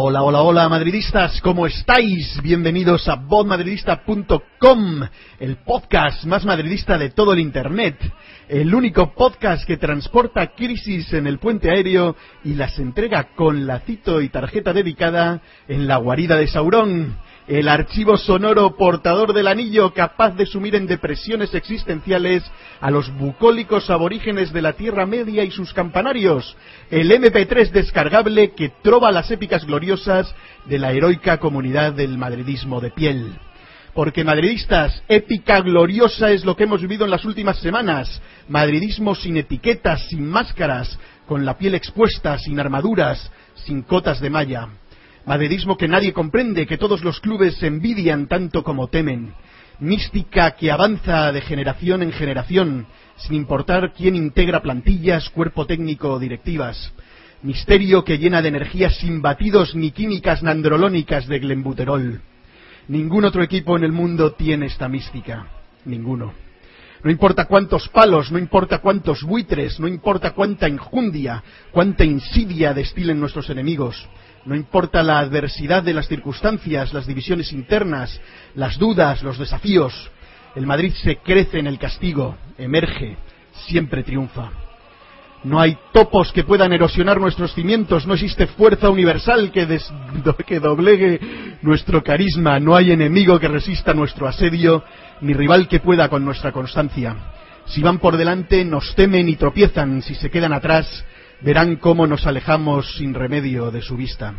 Hola, hola, hola, madridistas, ¿cómo estáis? Bienvenidos a bodmadridista.com, el podcast más madridista de todo el Internet, el único podcast que transporta crisis en el puente aéreo y las entrega con lacito y tarjeta dedicada en la guarida de Saurón el archivo sonoro portador del anillo capaz de sumir en depresiones existenciales a los bucólicos aborígenes de la Tierra Media y sus campanarios, el MP3 descargable que trova las épicas gloriosas de la heroica comunidad del madridismo de piel. Porque madridistas, épica gloriosa es lo que hemos vivido en las últimas semanas. Madridismo sin etiquetas, sin máscaras, con la piel expuesta, sin armaduras, sin cotas de malla. Madridismo que nadie comprende, que todos los clubes envidian tanto como temen. Mística que avanza de generación en generación, sin importar quién integra plantillas, cuerpo técnico o directivas. Misterio que llena de energías sin batidos ni químicas nandrolónicas de glenbuterol. Ningún otro equipo en el mundo tiene esta mística. Ninguno. No importa cuántos palos, no importa cuántos buitres, no importa cuánta injundia, cuánta insidia destilen nuestros enemigos. No importa la adversidad de las circunstancias, las divisiones internas, las dudas, los desafíos. El Madrid se crece en el castigo, emerge, siempre triunfa. No hay topos que puedan erosionar nuestros cimientos, no existe fuerza universal que, doblegue nuestro carisma, no hay enemigo que resista nuestro asedio, ni rival que pueda con nuestra constancia. Si van por delante, nos temen y tropiezan, si se quedan atrás, verán cómo nos alejamos sin remedio de su vista.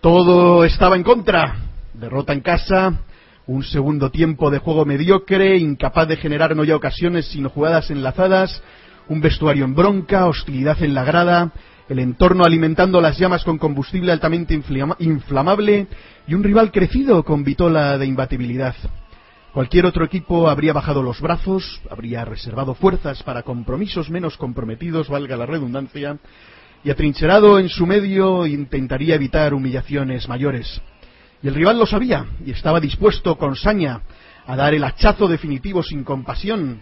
Todo estaba en contra. Derrota en casa, un segundo tiempo de juego mediocre, incapaz de generar no ya ocasiones sino jugadas enlazadas, un vestuario en bronca, hostilidad en la grada, el entorno alimentando las llamas con combustible altamente inflamable y un rival crecido con vitola de imbatibilidad. Cualquier otro equipo habría bajado los brazos, habría reservado fuerzas para compromisos menos comprometidos, valga la redundancia, y atrincherado en su medio intentaría evitar humillaciones mayores. Y el rival lo sabía y estaba dispuesto con saña a dar el hachazo definitivo sin compasión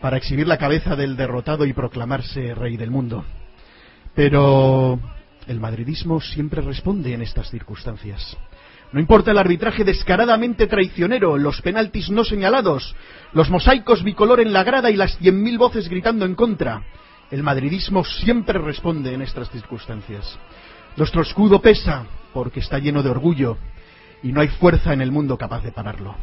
para exhibir la cabeza del derrotado y proclamarse rey del mundo. Pero el madridismo siempre responde en estas circunstancias. No importa el arbitraje descaradamente traicionero, los penaltis no señalados, los mosaicos bicolor en la grada y las cien mil voces gritando en contra. El madridismo siempre responde en estas circunstancias. Nuestro escudo pesa porque está lleno de orgullo y no hay fuerza en el mundo capaz de pararlo.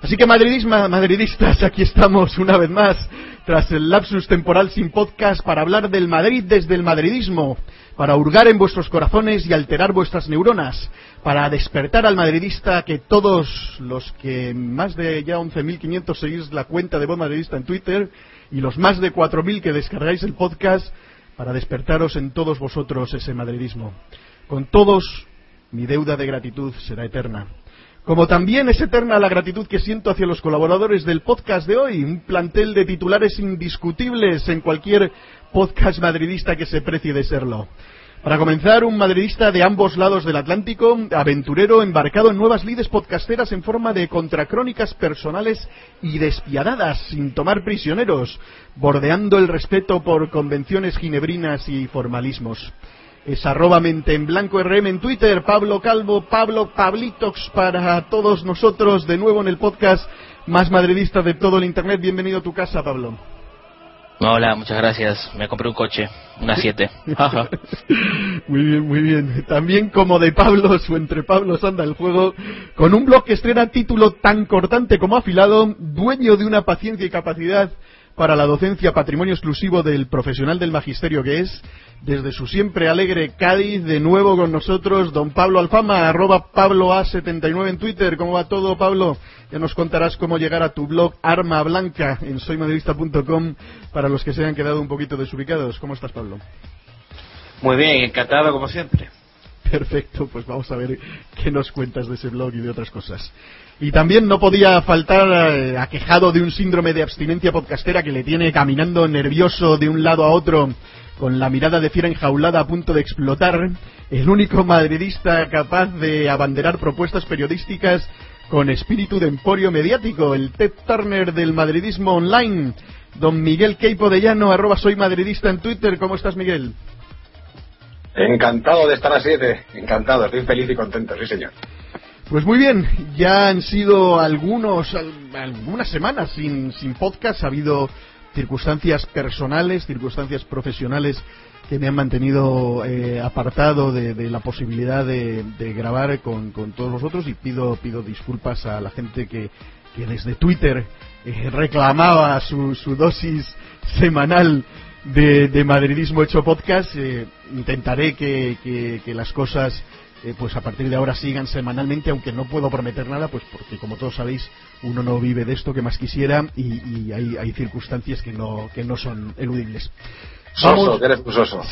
Así que madridistas, aquí estamos una vez más, tras el lapsus temporal sin podcast, para hablar del Madrid desde el madridismo, para hurgar en vuestros corazones y alterar vuestras neuronas, para despertar al madridista que todos los que más de ya 11.500 seguís la cuenta de Voz Madridista en Twitter y los más de 4.000 que descargáis el podcast, para despertaros en todos vosotros ese madridismo. Con todos, mi deuda de gratitud será eterna. Como también es eterna la gratitud que siento hacia los colaboradores del podcast de hoy, un plantel de titulares indiscutibles en cualquier podcast madridista que se precie de serlo. Para comenzar, un madridista de ambos lados del Atlántico, aventurero, embarcado en nuevas lides podcasteras en forma de contracrónicas personales y despiadadas, sin tomar prisioneros, bordeando el respeto por convenciones ginebrinas y formalismos es arroba mente en blanco RM en Twitter, Pablo Calvo, Pablo Pablitox para todos nosotros, de nuevo en el podcast más madridista de todo el Internet. Bienvenido a tu casa, Pablo. Hola, muchas gracias. Me compré un coche, una 7. muy bien, muy bien. También como de Pablos o entre Pablos anda el juego, con un blog que estrena título tan cortante como afilado, dueño de una paciencia y capacidad para la docencia, patrimonio exclusivo del profesional del magisterio que es, desde su siempre alegre Cádiz, de nuevo con nosotros, don Pablo Alfama, arroba Pablo A79 en Twitter. ¿Cómo va todo, Pablo? Ya nos contarás cómo llegar a tu blog Arma Blanca en soymadridista.com para los que se hayan quedado un poquito desubicados. ¿Cómo estás, Pablo? Muy bien, encantado como siempre. Perfecto, pues vamos a ver qué nos cuentas de ese blog y de otras cosas. Y también no podía faltar eh, aquejado de un síndrome de abstinencia podcastera que le tiene caminando nervioso de un lado a otro con la mirada de fiera enjaulada a punto de explotar, el único madridista capaz de abanderar propuestas periodísticas con espíritu de emporio mediático, el Ted Turner del madridismo online, don Miguel Queipo de Llano, arroba soy madridista en Twitter. ¿Cómo estás, Miguel? Encantado de estar a siete, encantado, estoy feliz y contento, sí señor. Pues muy bien, ya han sido algunos, algunas semanas sin, sin podcast, ha habido circunstancias personales, circunstancias profesionales que me han mantenido eh, apartado de, la posibilidad de, grabar con, todos vosotros y pido, pido disculpas a la gente que, desde Twitter eh, reclamaba su, dosis semanal de, madridismo hecho podcast. Eh, intentaré que las cosas eh, pues a partir de ahora sigan semanalmente, aunque no puedo prometer nada, pues porque como todos sabéis, uno no vive de esto que más quisiera y, hay, circunstancias que no, que no son eludibles. Soso, eres un soso.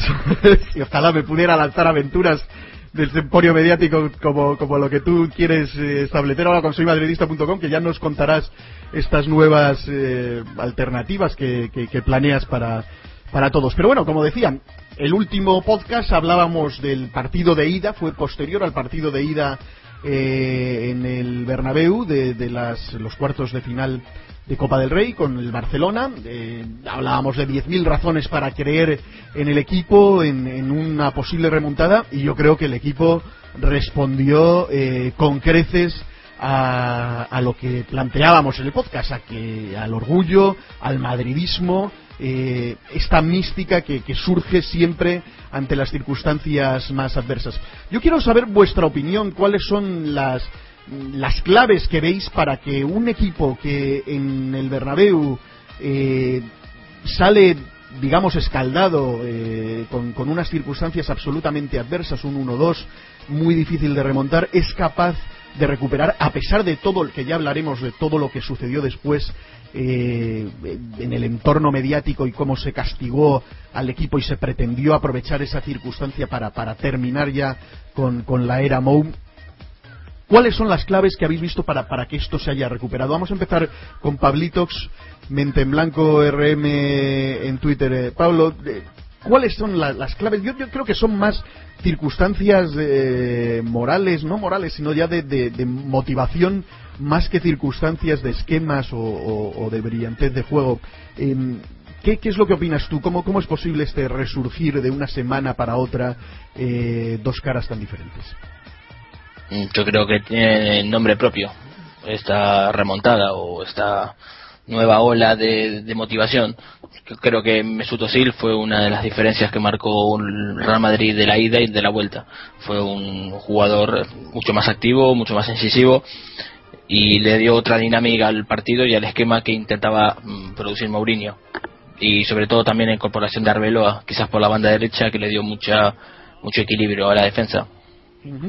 y ojalá me pudiera lanzar aventuras del emporio mediático como, como lo que tú quieres eh, establecer ahora con soymadridista.com, que ya nos contarás estas nuevas eh, alternativas que, que planeas para, para todos. Pero bueno, como decía, el último podcast hablábamos del partido de ida, fue posterior al partido de ida eh, en el Bernabéu de, las, los cuartos de final de Copa del Rey con el Barcelona. Eh, hablábamos de 10.000 razones para creer en el equipo, en, una posible remontada, y yo creo que el equipo respondió eh, con creces a, a, lo que planteábamos en el podcast, a que, al orgullo, al madridismo, eh, esta mística que, surge siempre ante las circunstancias más adversas. Yo quiero saber vuestra opinión, cuáles son las, las claves que veis para que un equipo que en el Bernabéu eh, sale digamos escaldado eh, con, con, unas circunstancias absolutamente adversas, un 1-2 muy difícil de remontar, es capaz de recuperar, a pesar de todo, el que ya hablaremos de todo lo que sucedió después eh, en el entorno mediático y cómo se castigó al equipo y se pretendió aprovechar esa circunstancia para, para terminar ya con, con la era Mou. ¿Cuáles son las claves que habéis visto para, para que esto se haya recuperado? Vamos a empezar con Pablitox, Mente en Blanco RM en Twitter. Eh, Pablo, eh, ¿cuáles son las claves? Yo, yo, creo que son más circunstancias eh, morales, no morales, sino ya de, de, motivación más que circunstancias de esquemas o, de brillantez de juego. Em, ¿qué, es lo que opinas tú? ¿Cómo, ¿Cómo es posible este resurgir de una semana para otra eh, dos caras tan diferentes? Mm, yo creo que tiene nombre propio esta remontada o esta nueva ola de, de motivación. Creo que Mesut Özil fue una de las diferencias que marcó el Real Madrid de la ida y de la vuelta. Fue un jugador mucho más activo, mucho más incisivo y le dio otra dinámica al partido y al esquema que intentaba mm, producir Mourinho. Y sobre todo también la incorporación de Arbeloa, quizás por la banda derecha, que le dio mucha mucho equilibrio a la defensa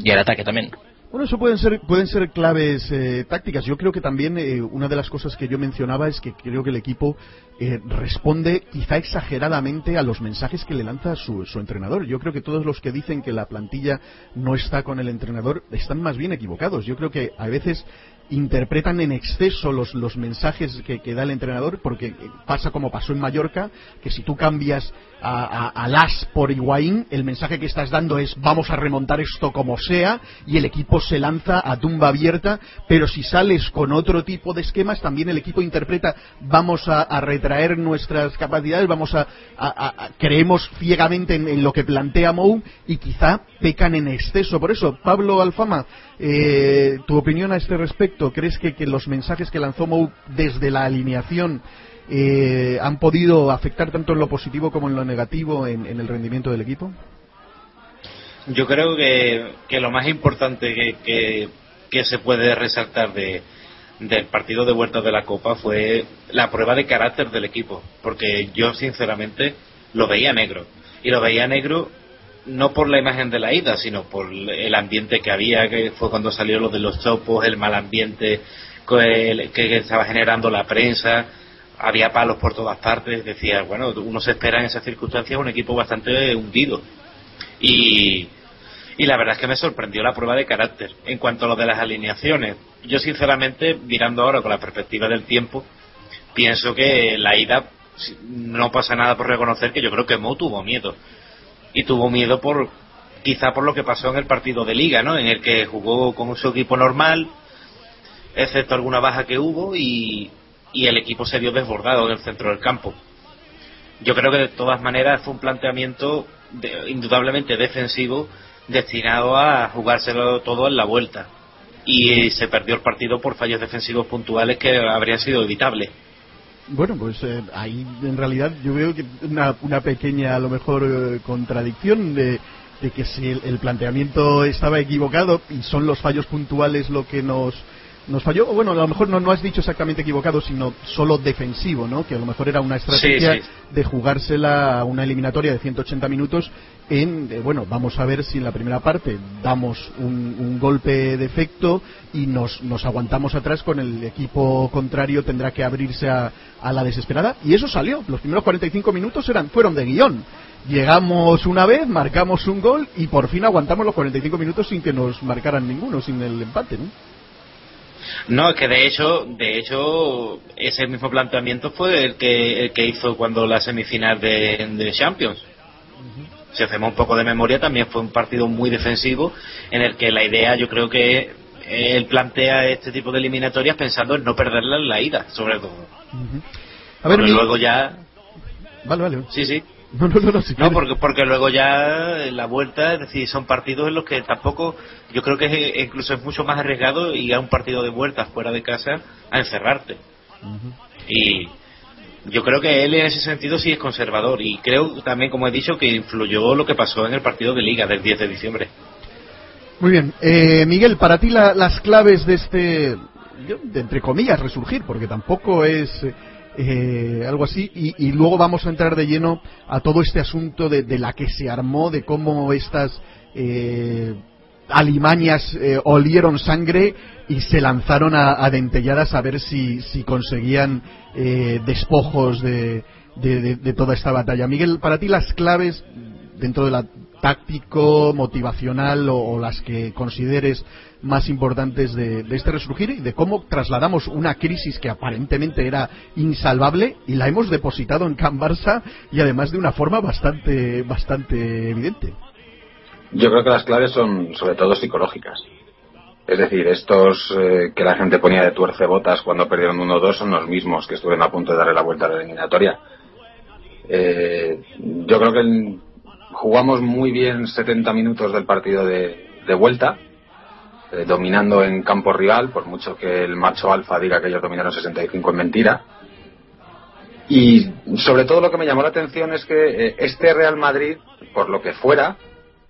y al ataque también. Bueno, eso pueden ser, pueden ser claves eh, tácticas. Yo creo que también eh, una de las cosas que yo mencionaba es que creo que el equipo eh, responde quizá exageradamente a los mensajes que le lanza su, su, entrenador. Yo creo que todos los que dicen que la plantilla no está con el entrenador están más bien equivocados. Yo creo que a veces interpretan en exceso los, los mensajes que, da el entrenador, porque pasa como pasó en Mallorca, que si tú cambias a, Las por Higuaín, el mensaje que estás dando es vamos a remontar esto como sea, y el equipo se lanza a tumba abierta, pero si sales con otro tipo de esquemas, también el equipo interpreta vamos a, retraer nuestras capacidades, vamos a, creemos ciegamente en, lo que plantea Mou, y quizá pecan en exceso. Por eso, Pablo Alfama, eh, tu opinión a este respecto, ¿crees que, los mensajes que lanzó Mou desde la alineación eh, han podido afectar tanto en lo positivo como en lo negativo en, el rendimiento del equipo? Yo creo que, lo más importante que, que, se puede resaltar de, del partido de vuelta de la Copa fue la prueba de carácter del equipo, porque yo sinceramente lo veía negro. Y lo veía negro no por la imagen de la ida, sino por el ambiente que había, que fue cuando salió lo de los chopos, el mal ambiente que estaba generando la prensa, había palos por todas partes, decía, bueno, uno se espera en esas circunstancias un equipo bastante hundido. Y, y la verdad es que me sorprendió la prueba de carácter. En cuanto a lo de las alineaciones, yo sinceramente, mirando ahora con la perspectiva del tiempo, pienso que la ida no pasa nada por reconocer que yo creo que Mo tuvo miedo. Y tuvo miedo por quizá por lo que pasó en el partido de liga, ¿no? En el que jugó con su equipo normal, excepto alguna baja que hubo y, y el equipo se vio desbordado en el centro del campo. Yo creo que de todas maneras fue un planteamiento indudablemente defensivo destinado a jugárselo todo en la vuelta y se perdió el partido por fallos defensivos puntuales que habrían sido evitables. Bueno, pues eh, ahí en realidad yo veo que una, una pequeña, a lo mejor, eh, contradicción de, que si el, planteamiento estaba equivocado y son los fallos puntuales lo que nos nos falló, bueno, a lo mejor no, no has dicho exactamente equivocado, sino solo defensivo, ¿no? Que a lo mejor era una estrategia de jugársela a una eliminatoria de 180 minutos en, bueno, vamos a ver si en la primera parte damos un, golpe de efecto y nos, nos, aguantamos atrás con el equipo contrario tendrá que abrirse a, a, la desesperada y eso salió. Los primeros 45 minutos eran, fueron de guion. Llegamos una vez, marcamos un gol y por fin aguantamos los 45 minutos sin que nos marcaran ninguno, sin el empate, ¿no? No, es que de hecho, de hecho, ese mismo planteamiento fue el que, el que hizo cuando la semifinal de, Champions. Si hacemos un poco de memoria, también fue un partido muy defensivo en el que la idea, yo creo que él plantea este tipo de eliminatorias pensando en no perderla en la ida, sobre todo. A ver, luego ya. Vale, vale. Sí, sí. No, no, no, no, porque, porque luego ya en la vuelta, es decir, son partidos en los que tampoco, yo creo que incluso es mucho más arriesgado ir a un partido de vuelta fuera de casa a encerrarte. Y yo creo que él en ese sentido sí es conservador y creo también, como he dicho, que influyó lo que pasó en el partido de liga del 10 de diciembre. Muy bien. Eh, Miguel, para ti las claves de este, de, entre comillas, resurgir, porque tampoco es eh, algo así, y, luego vamos a entrar de lleno a todo este asunto de, la que se armó, de cómo estas eh, alimañas eh, olieron sangre y se lanzaron a, dentelladas a ver si, si conseguían despojos de, de, toda esta batalla. Miguel, para ti las claves dentro de la táctico, motivacional o, las que consideres más importantes de, este resurgir y de cómo trasladamos una crisis que aparentemente era insalvable y la hemos depositado en Can Barça y además de una forma bastante, bastante evidente. Yo creo que las claves son sobre todo psicológicas. Es decir, estos eh, que la gente ponía de tuercebotas cuando perdieron 1-2 son los mismos que estuvieron a punto de darle la vuelta a la eliminatoria. Eh, yo creo que jugamos muy bien 70 minutos del partido de, vuelta, eh, dominando en campo rival, por mucho que el macho alfa diga que ellos dominaron 65 en mentira. Y sobre todo lo que me llamó la atención es que eh, este Real Madrid, por lo que fuera,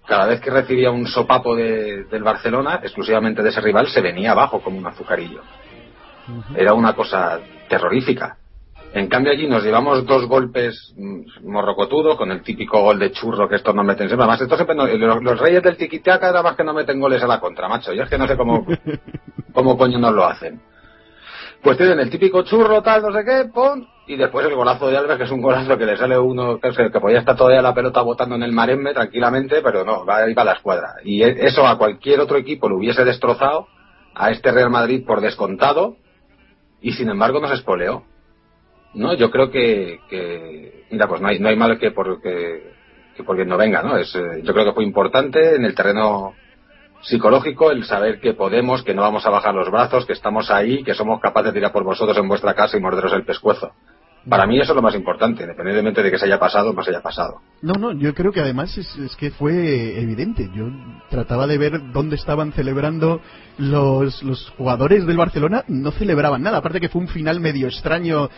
cada vez que recibía un sopapo del Barcelona, exclusivamente de ese rival, se venía abajo como un azucarillo. Era una cosa terrorífica. En cambio allí nos llevamos dos golpes mm, morrocotudos con el típico gol de churro que estos no meten siempre. Además, esto los, reyes del tiquitaca nada más que no meten goles a la contra, macho. Yo es que no sé cómo, cómo coño nos lo hacen. Pues tienen el típico churro, tal, no sé qué, pon, y después el golazo de Alves, que es un golazo que le sale uno, que, que podía estar todavía la pelota botando en el marembe tranquilamente, pero no, va, va a la escuadra. Y e, eso a cualquier otro equipo lo hubiese destrozado, a este Real Madrid por descontado, y sin embargo nos espoleó. No, yo creo que, mira, pues no hay, no hay mal que por, que, que no venga, ¿no? Es, eh, yo creo que fue importante en el terreno psicológico el saber que podemos, que no vamos a bajar los brazos, que estamos ahí, que somos capaces de ir a por vosotros en vuestra casa y morderos el pescuezo. Para mí eso es lo más importante, independientemente de que se haya pasado o no se haya pasado. No, no, yo creo que además es, que fue evidente. Yo trataba de ver dónde estaban celebrando los, los jugadores del Barcelona no celebraban nada. Aparte que fue un final medio extraño,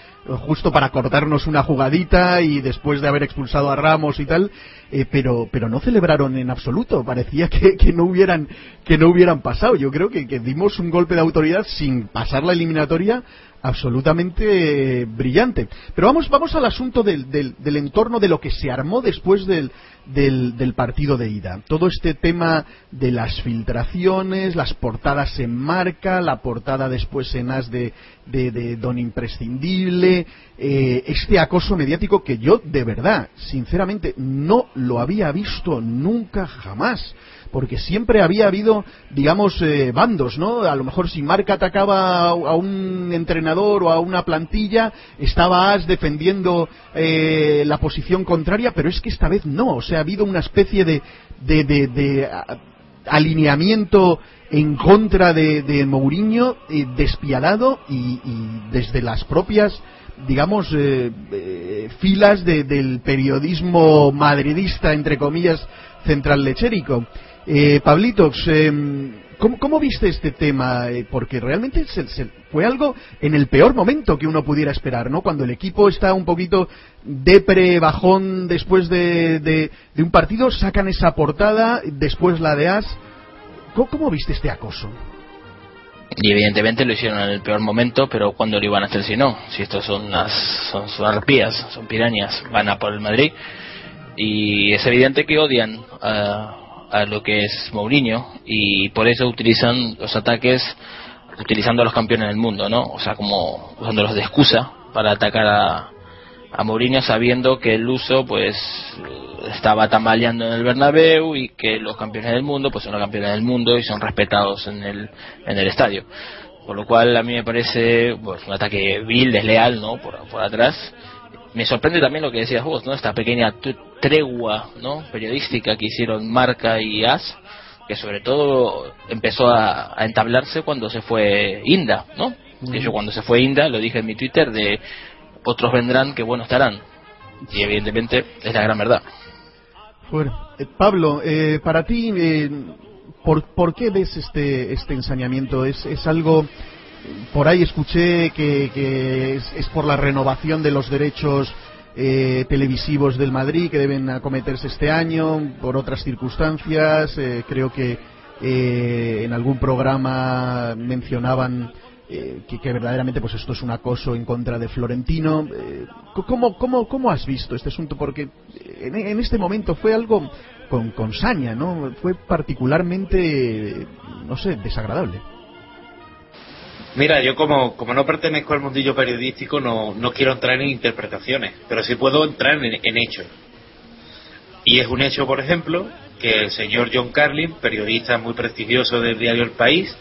justo para cortarnos una jugadita y después de haber expulsado a Ramos y tal, eh, pero, pero no celebraron en absoluto. Parecía que, que, no hubieran, que no hubieran pasado. Yo creo que, que dimos un golpe de autoridad sin pasar la eliminatoria absolutamente brillante. Pero vamos, vamos al asunto del, del, del, entorno de lo que se armó después del, del, partido de ida. Todo este tema de las filtraciones, las portadas en marca, la portada después en as de, de Don Imprescindible, eh, este acoso mediático que yo de verdad, sinceramente, no lo había visto nunca jamás porque siempre había habido, digamos, eh, bandos, ¿no? A lo mejor si Marca atacaba a un entrenador o a una plantilla, estaba As defendiendo eh, la posición contraria, pero es que esta vez no, o sea, ha habido una especie de, alineamiento en contra de, Mourinho eh, despiadado y, desde las propias digamos filas de, del periodismo madridista entre comillas central lechérico eh, Pablitos, eh, ¿cómo, ¿cómo, viste este tema? Eh, porque realmente se, se fue algo en el peor momento que uno pudiera esperar, ¿no? Cuando el equipo está un poquito depre, bajón después de, de, de un partido, sacan esa portada, después la de As. ¿Cómo, ¿Cómo, viste este acoso? Y evidentemente lo hicieron en el peor momento, pero cuando lo iban a hacer si no? Si estos son unas son, son arpías, son pirañas, van a por el Madrid. Y es evidente que odian a a lo que es Mourinho y por eso utilizan los ataques utilizando a los campeones del mundo, ¿no? O sea, como usándolos de excusa para atacar a, a Mourinho sabiendo que el uso pues estaba tambaleando en el Bernabéu y que los campeones del mundo pues son los campeones del mundo y son respetados en el, en el estadio. Por lo cual a mí me parece pues, un ataque vil, desleal, ¿no? Por, por atrás me sorprende también lo que decías vos, ¿no? Esta pequeña tregua, ¿no? Periodística que hicieron Marca y As, que sobre todo empezó a, a entablarse cuando se fue Inda, ¿no? Mm. Que yo cuando se fue Inda, lo dije en mi Twitter, de otros vendrán que bueno estarán. Y evidentemente es la gran verdad. Bueno, eh, Pablo, eh, para ti, eh, ¿por, ¿por qué ves este, este ensañamiento? ¿Es, es algo por ahí escuché que, es, por la renovación de los derechos eh, televisivos del Madrid que deben acometerse este año, por otras circunstancias. Eh, creo que eh, en algún programa mencionaban eh, que, verdaderamente pues esto es un acoso en contra de Florentino. ¿cómo, cómo, ¿Cómo has visto este asunto? Porque en, en este momento fue algo con, con saña, ¿no? Fue particularmente, no sé, desagradable. Mira, yo como, como no pertenezco al mundillo periodístico no, no quiero entrar en interpretaciones, pero sí puedo entrar en, en hechos. Y es un hecho, por ejemplo, que el señor John Carlin, periodista muy prestigioso del diario El País,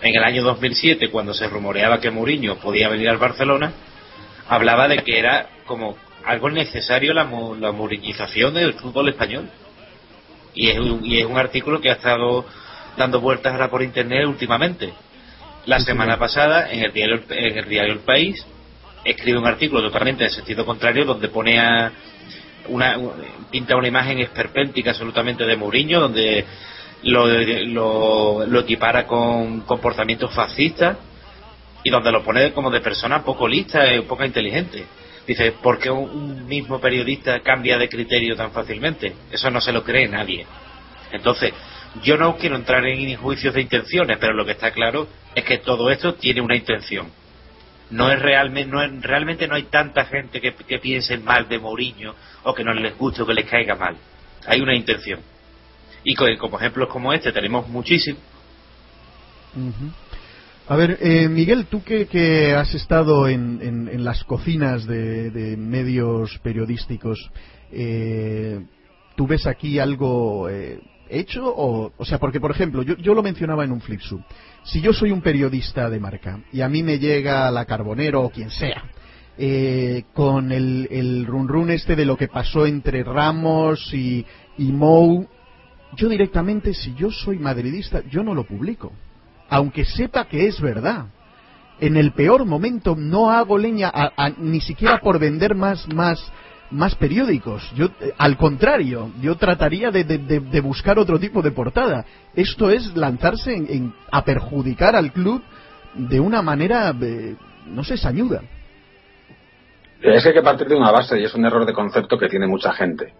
en el año 2007, cuando se rumoreaba que Mourinho podía venir al Barcelona, hablaba de que era como algo necesario la, la murinización del fútbol español. Y es, un, y es un artículo que ha estado dando vueltas ahora por internet últimamente. La semana pasada, en el diario, en el diario El País, escribe un artículo totalmente en sentido contrario donde pone a una, pinta una imagen esperpéntica absolutamente de Mourinho, donde lo, lo, lo equipara con comportamientos fascistas y donde lo pone como de persona poco lista y poco inteligente. Dice, ¿por qué un mismo periodista cambia de criterio tan fácilmente? Eso no se lo cree nadie. Entonces, yo no quiero entrar en juicios de intenciones, pero lo que está claro es que todo esto tiene una intención. No es realmente, no realmente no hay tanta gente que, que piense mal de Mourinho o que no les guste o que les caiga mal. Hay una intención. Y con, como ejemplos como este tenemos muchísimos. Uh -huh. A ver, eh, Miguel, tú que, que has estado en, en, en las cocinas de, de, medios periodísticos, eh, ¿tú ves aquí algo eh, hecho? O, o sea, porque, por ejemplo, yo, yo lo mencionaba en un flipsub. Si yo soy un periodista de marca y a mí me llega la Carbonero o quien sea, eh, con el, el run run este de lo que pasó entre Ramos y, y Mou, yo directamente, si yo soy madridista, yo no lo publico. Aunque sepa que es verdad. En el peor momento no hago leña, a, a, ni siquiera por vender más, más, más periódicos. Yo, eh, al contrario, yo trataría de, buscar otro tipo de portada. Esto es lanzarse en, a perjudicar al club de una manera, eh, no sé, sañuda. Es que hay que partir de una base y es un error de concepto que tiene mucha gente.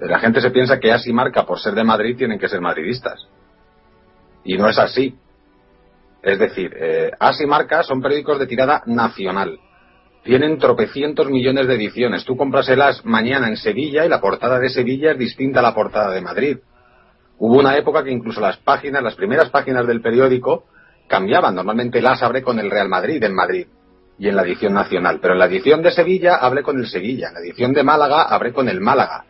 La gente se piensa que As y Marca, por ser de Madrid, tienen que ser madridistas. Y no es así. Es decir, eh, As y Marca son periódicos de tirada nacional. Tienen tropecientos millones de ediciones. Tú compras el As mañana en Sevilla y la portada de Sevilla es distinta a la portada de Madrid. Hubo una época que incluso las páginas, las primeras páginas del periódico, cambiaban. Normalmente el As abre con el Real Madrid en Madrid y en la edición nacional. Pero en la edición de Sevilla abre con el Sevilla. En la edición de Málaga abre con el Málaga.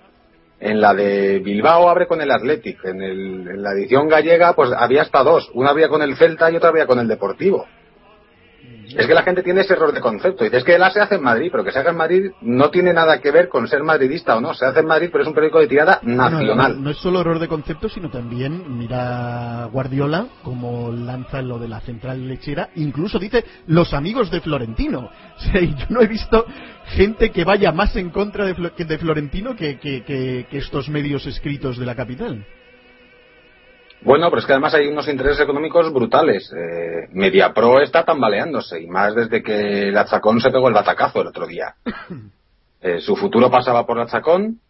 En la de Bilbao abre con el Athletic. En, en la edición gallega, pues había hasta dos. Una había con el Celta y otra había con el Deportivo. Es que la gente tiene ese error de concepto. Dice, es que la se hace en Madrid, pero que se haga en Madrid no tiene nada que ver con ser madridista o no. Se hace en Madrid, pero es un periódico de tirada nacional. No, es solo error de concepto, sino también, mira Guardiola, como lanza lo de la central lechera. Incluso dice los amigos de Florentino. yo no he visto gente que vaya más en contra de, de Florentino que, que estos medios escritos de la capital. Bueno, pero es que además hay unos intereses económicos brutales. Eh, MediaPro está tambaleándose, y más desde que la Chacón se pegó el batacazo el otro día. Eh, su futuro pasaba por la Chacón,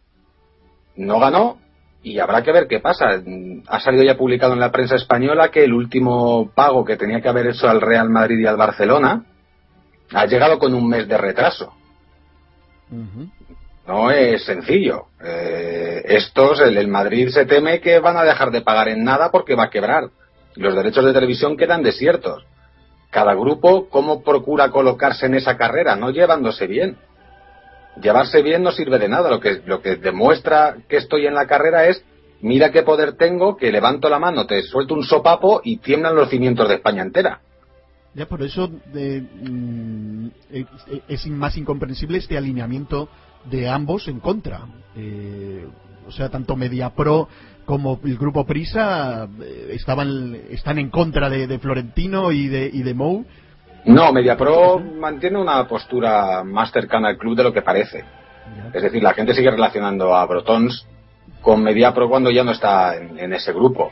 no ganó, y habrá que ver qué pasa. Ha salido ya publicado en la prensa española que el último pago que tenía que haber hecho al Real Madrid y al Barcelona ha llegado con un mes de retraso. No es sencillo. Eh, estos, el, Madrid se teme que van a dejar de pagar en nada porque va a quebrar. Los derechos de televisión quedan desiertos. Cada grupo, ¿cómo procura colocarse en esa carrera? No llevándose bien. Llevarse bien no sirve de nada. Lo que, lo que demuestra que estoy en la carrera es, mira qué poder tengo, que levanto la mano, te suelto un sopapo y tiemblan los cimientos de España entera. Ya, por eso mm, es más incomprensible este alineamiento de ambos en contra. Eh, o sea, tanto MediaPro como el grupo Prisa eh, estaban están en contra de, Florentino y de, y de Mou. No, MediaPro mantiene una postura más cercana al club de lo que parece. Es decir, la gente sigue relacionando a Brotons con MediaPro cuando ya no está en, ese grupo.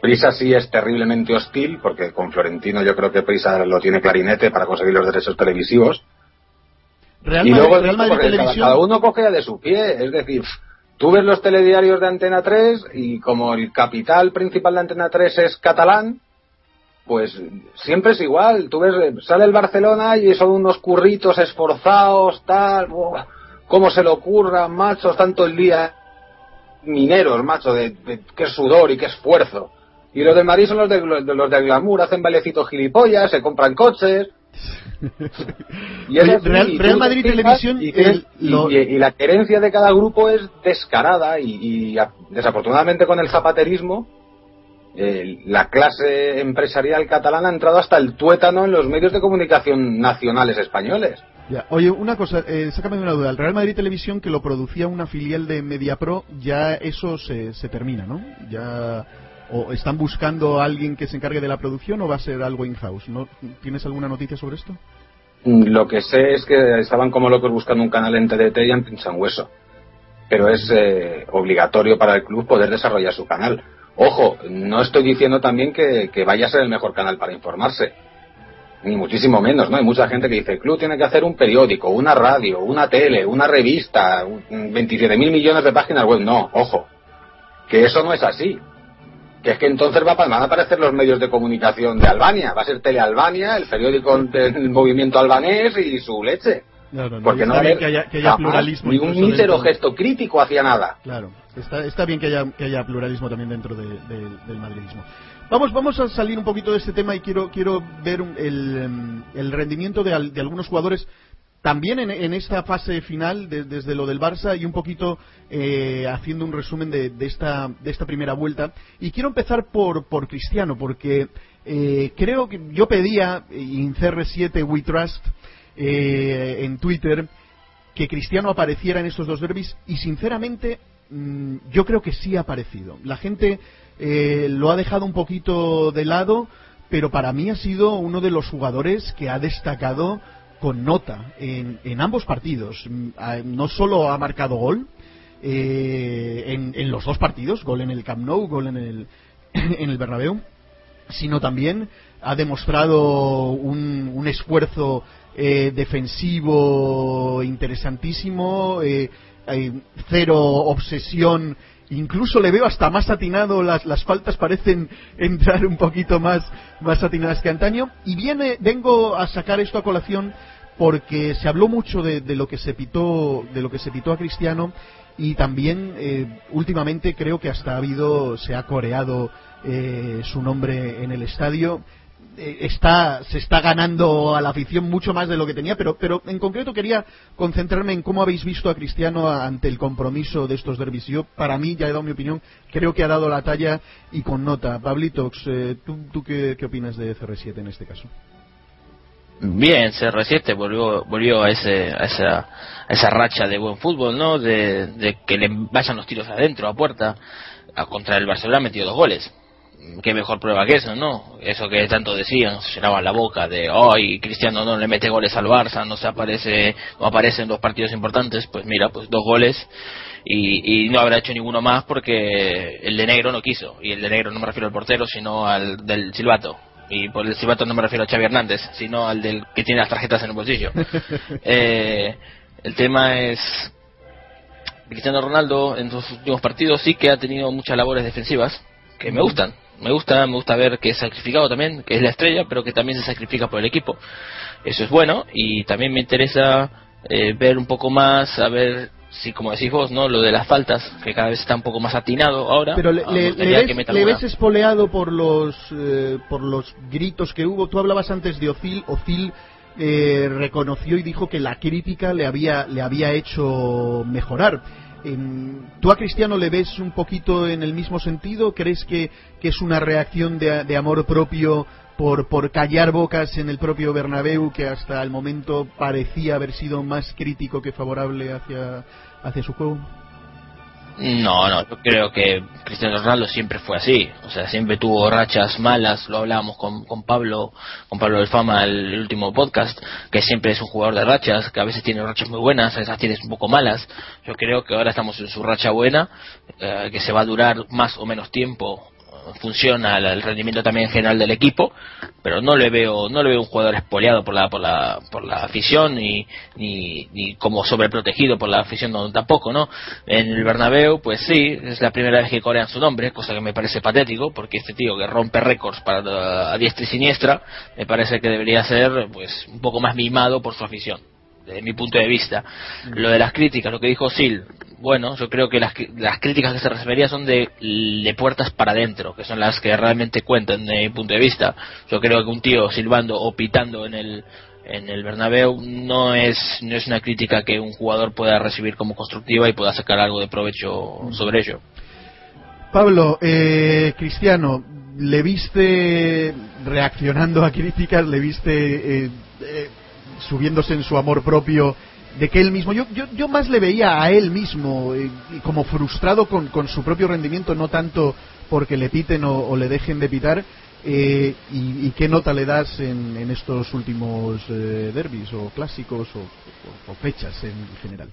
Prisa sí es terriblemente hostil, porque con Florentino yo creo que Prisa lo tiene clarinete para conseguir los derechos televisivos y luego Cada, uno coge de su pie, es decir, tú ves los telediarios de Antena 3 y como el capital principal de Antena 3 es catalán, pues siempre es igual. Tú ves, sale el Barcelona y son unos curritos esforzados, tal, cómo se le ocurra, machos, tanto el día mineros, macho, de, qué sudor y qué esfuerzo. Y los de Madrid son los de, los de glamour, hacen bailecitos gilipollas, se compran coches, y Real, Madrid Televisión y, la querencia de cada grupo es descarada y, desafortunadamente con el zapaterismo la clase empresarial catalana ha entrado hasta el tuétano en los medios de comunicación nacionales españoles. Oye, una cosa, eh, sácame de una duda. El Real Madrid Televisión, que lo producía una filial de MediaPro, ya eso se, se termina, ¿no? Ya ¿O están buscando a alguien que se encargue de la producción o va a ser algo in-house? ¿No? ¿Tienes alguna noticia sobre esto? Mm, lo que sé es que estaban como locos buscando un canal en TDT y en Pinchan Hueso. Pero es eh, obligatorio para el club poder desarrollar su canal. Ojo, no estoy diciendo también que, vaya a ser el mejor canal para informarse. Ni muchísimo menos, ¿no? Hay mucha gente que dice, el club tiene que hacer un periódico, una radio, una tele, una revista, 27 mil millones de páginas web. No, ojo, que eso no es así que es que entonces va, van a aparecer los medios de comunicación de Albania, va a ser Tele Albania, el periódico del movimiento albanés y su leche. Porque no que haya, que haya pluralismo. Ni un mísero gesto crítico hacia nada. Claro, está, está bien que haya, que haya pluralismo también dentro del madridismo. Vamos, vamos a salir un poquito de este tema y quiero, quiero ver el, el rendimiento de, de algunos jugadores también en, esta fase final, desde lo del Barça y un poquito eh, haciendo un resumen de, esta, de esta primera vuelta. Y quiero empezar por, por Cristiano, porque eh, creo que yo pedía en CR7 We Trust eh, en Twitter que Cristiano apareciera en estos dos derbis y sinceramente mm, yo creo que sí ha aparecido. La gente lo ha dejado un poquito de lado, pero para mí ha sido uno de los jugadores que ha destacado con nota en, en ambos partidos. Mm, no solo ha marcado gol eh, en, en, los dos partidos, gol en el Camp Nou, gol en el, en el Bernabéu, sino también ha demostrado un, un esfuerzo eh, defensivo interesantísimo, eh, cero obsesión incluso le veo hasta más atinado, las, las faltas parecen entrar un poquito más, más atinadas que antaño. Y viene, vengo a sacar esto a colación porque se habló mucho de, de, lo que se pitó, de lo que se pitó a Cristiano y también eh, últimamente creo que hasta ha habido, se ha coreado eh, su nombre en el estadio. Eh, está, se está ganando a la afición mucho más de lo que tenía, pero, pero en concreto quería concentrarme en cómo habéis visto a Cristiano ante el compromiso de estos derbis. Yo, para mí, ya he dado mi opinión, creo que ha dado la talla y con nota. Pablitox, eh, ¿tú, tú qué, qué opinas de CR7 en este caso? Bien, CR7 volvió, volvió a, ese, a, esa, esa racha de buen fútbol, ¿no? De, que le vayan los tiros adentro, a puerta. A contra el Barcelona ha metido dos goles. Qué mejor prueba que eso, ¿no? Eso que tanto decían, se llenaban la boca de, hoy Cristiano no le mete goles al Barça, no se aparece, no aparece en dos partidos importantes. Pues mira, pues dos goles y, y no habrá hecho ninguno más porque el de negro no quiso. Y el de negro no me refiero al portero, sino al del silbato y por el silbato no me refiero a Xavi Hernández, sino al del que tiene las tarjetas en el bolsillo. eh, el tema es Cristiano Ronaldo en sus últimos partidos sí que ha tenido muchas labores defensivas que me gustan. Me gusta, me gusta ver que es sacrificado también, que es la estrella, pero que también se sacrifica por el equipo. Eso es bueno y también me interesa eh, ver un poco más, a ver sí, como decís vos, ¿no? Lo de las faltas, que cada vez está un poco más atinado ahora. Pero le, le, le ves, le ves espoleado por los, eh, por los gritos que hubo. Tú hablabas antes de Ozil. Ozil eh, reconoció y dijo que la crítica le había, le había hecho mejorar. ¿Tú a Cristiano le ves un poquito en el mismo sentido? ¿Crees que, que es una reacción de, de amor propio por, por callar bocas en el propio Bernabéu, que hasta el momento parecía haber sido más crítico que favorable hacia, hacia su juego? No, no, yo creo que Cristiano Ronaldo siempre fue así, o sea, siempre tuvo rachas malas, lo hablábamos con, con Pablo, con Pablo del Fama el último podcast, que siempre es un jugador de rachas, que a veces tiene rachas muy buenas, a veces tiene un poco malas. Yo creo que ahora estamos en su racha buena, eh, que se va a durar más o menos tiempo funciona el rendimiento también general del equipo, pero no le veo no le veo un jugador espoleado por la por la por la afición ni ni, ni como sobreprotegido por la afición no, tampoco, ¿no? En el Bernabéu, pues sí, es la primera vez que corean su nombre, cosa que me parece patético, porque este tío que rompe récords para a diestra y siniestra, me parece que debería ser pues un poco más mimado por su afición desde mi punto de vista. Lo de las críticas, lo que dijo Sil, bueno, yo creo que las, las críticas que se refería son de, de puertas para adentro, que son las que realmente cuentan desde mi punto de vista. Yo creo que un tío silbando o pitando en el en el Bernabéu no es no es una crítica que un jugador pueda recibir como constructiva y pueda sacar algo de provecho sobre ello. Pablo, eh, Cristiano, ¿le viste reaccionando a críticas? ¿Le viste eh, eh, subiéndose en su amor propio de que él mismo, yo, yo, yo más le veía a él mismo eh, como frustrado con, con, su propio rendimiento, no tanto porque le piten o, le dejen de pitar. Eh, y, qué nota le das en, en estos últimos eh, derbis o clásicos o, fechas en general?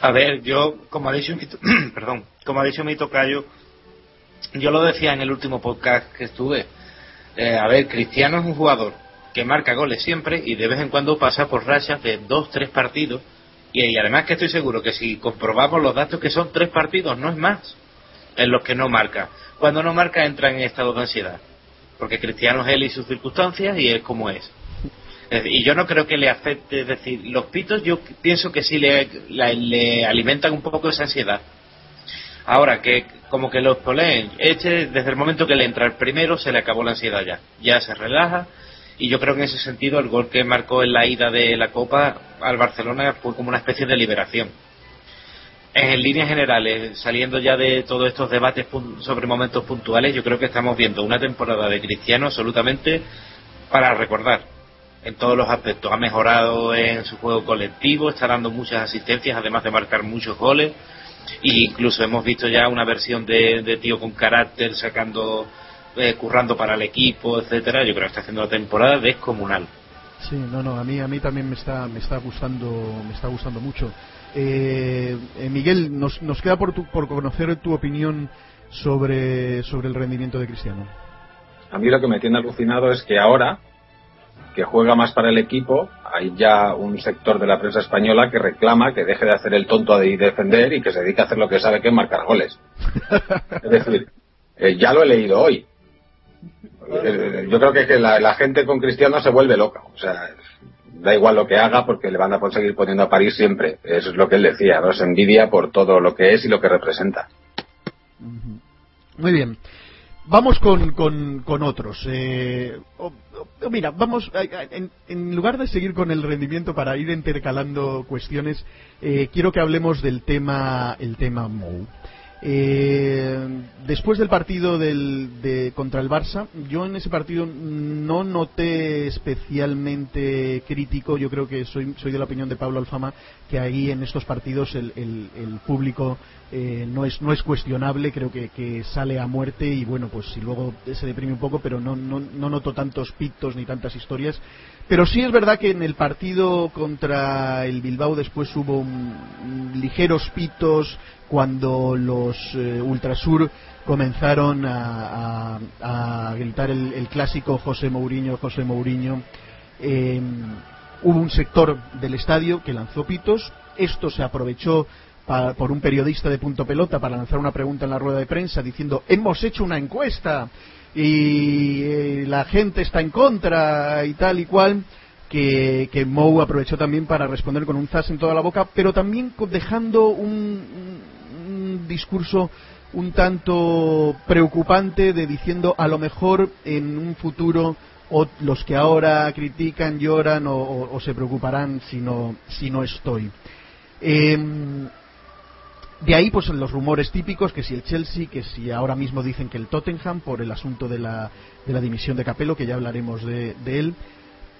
A ver, yo, como ha dicho perdón, como ha dicho mi tocayo, yo lo decía en el último podcast que estuve. Eh, a ver, Cristiano es un jugador que marca goles siempre y de vez en cuando pasa por rachas de dos, tres partidos. Y, además que estoy seguro que si comprobamos los datos que son tres partidos, no es más, en los que no marca. Cuando no marca entra en estado de ansiedad. Porque Cristiano es él y sus circunstancias y es como es. Y yo no creo que le afecte, es decir, los pitos yo pienso que sí le, le, alimentan un poco esa ansiedad. Ahora que como que los poleen, este desde el momento que le entra el primero se le acabó la ansiedad ya. Ya se relaja, y yo creo que en ese sentido el gol que marcó en la ida de la Copa al Barcelona fue como una especie de liberación. En líneas generales, saliendo ya de todos estos debates sobre momentos puntuales, yo creo que estamos viendo una temporada de Cristiano absolutamente para recordar en todos los aspectos. Ha mejorado en su juego colectivo, está dando muchas asistencias, además de marcar muchos goles. E incluso hemos visto ya una versión de, de tío con carácter sacando eh, currando para el equipo, etcétera, yo creo que está haciendo una temporada descomunal. Sí, no, no, a mí, a mí también me está, me está gustando, me está gustando mucho. Eh, eh, Miguel, nos, nos queda por, por conocer tu opinión sobre, sobre el rendimiento de Cristiano. A mí lo que me tiene alucinado es que ahora, que juega más para el equipo, hay ya un sector de la prensa española que reclama que deje de hacer el tonto de defender y que se dedique a hacer lo que sabe que es marcar goles. es decir, eh, ya lo he leído hoy. Eh, yo creo que, la, gente con Cristiano se vuelve loca. O sea, da igual lo que haga porque le van a conseguir poniendo a París siempre. Eso es lo que él decía, ¿no? Se envidia por todo lo que es y lo que representa. Muy bien. Vamos con, con, otros. Eh, mira, vamos, en, lugar de seguir con el rendimiento para ir intercalando cuestiones, eh, quiero que hablemos del tema, el tema Mou. Eh, después del partido del, contra el Barça, yo en ese partido no noté especialmente crítico. Yo creo que soy, de la opinión de Pablo Alfama que ahí en estos partidos el, público eh, no, es, no es cuestionable. Creo que, sale a muerte y bueno, pues si luego se deprime un poco, pero no, no noto tantos pitos ni tantas historias. Pero sí es verdad que en el partido contra el Bilbao después hubo ligeros pitos cuando los eh, Ultrasur comenzaron a, gritar el, clásico José Mourinho, José Mourinho. Em, hubo un sector del estadio que lanzó pitos. Esto se aprovechó por un periodista de Punto Pelota para lanzar una pregunta en la rueda de prensa diciendo hemos hecho una encuesta y eh, la gente está en contra y tal y cual que, que Mou aprovechó también para responder con un zas en toda la boca, pero también dejando un, discurso un tanto preocupante de diciendo a lo mejor en un futuro los que ahora critican lloran o, se preocuparán si no, si no estoy. Em, de ahí, pues los rumores típicos, que si el Chelsea, que si ahora mismo dicen que el Tottenham, por el asunto de la, de la dimisión de Capello, que ya hablaremos de, él.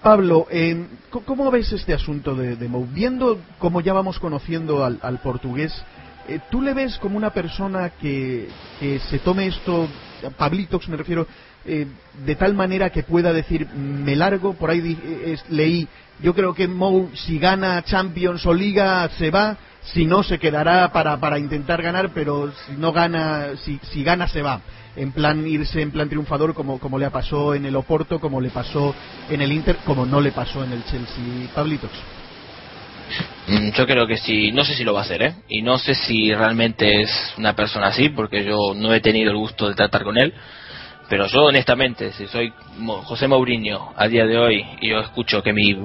Pablo, eh, ¿cómo ves este asunto de, de Mou? Viendo cómo ya vamos conociendo al, portugués, eh, ¿tú le ves como una persona que, que se tome esto, Pablitox me refiero, eh, de tal manera que pueda decir, me largo, por ahí leí, yo creo que Mou, si gana Champions o Liga, se va, si no se quedará para, para intentar ganar, pero si no gana, si, si gana se va. En plan irse en plan triunfador como, como le pasó en el Oporto, como le pasó en el Inter, como no le pasó en el Chelsea. Pablitos. Mm, yo creo que sí, no sé si lo va a hacer, ¿eh? Y no sé si realmente es una persona así, porque yo no he tenido el gusto de tratar con él. Pero yo, honestamente, si soy José Mourinho a día de hoy y yo escucho que mi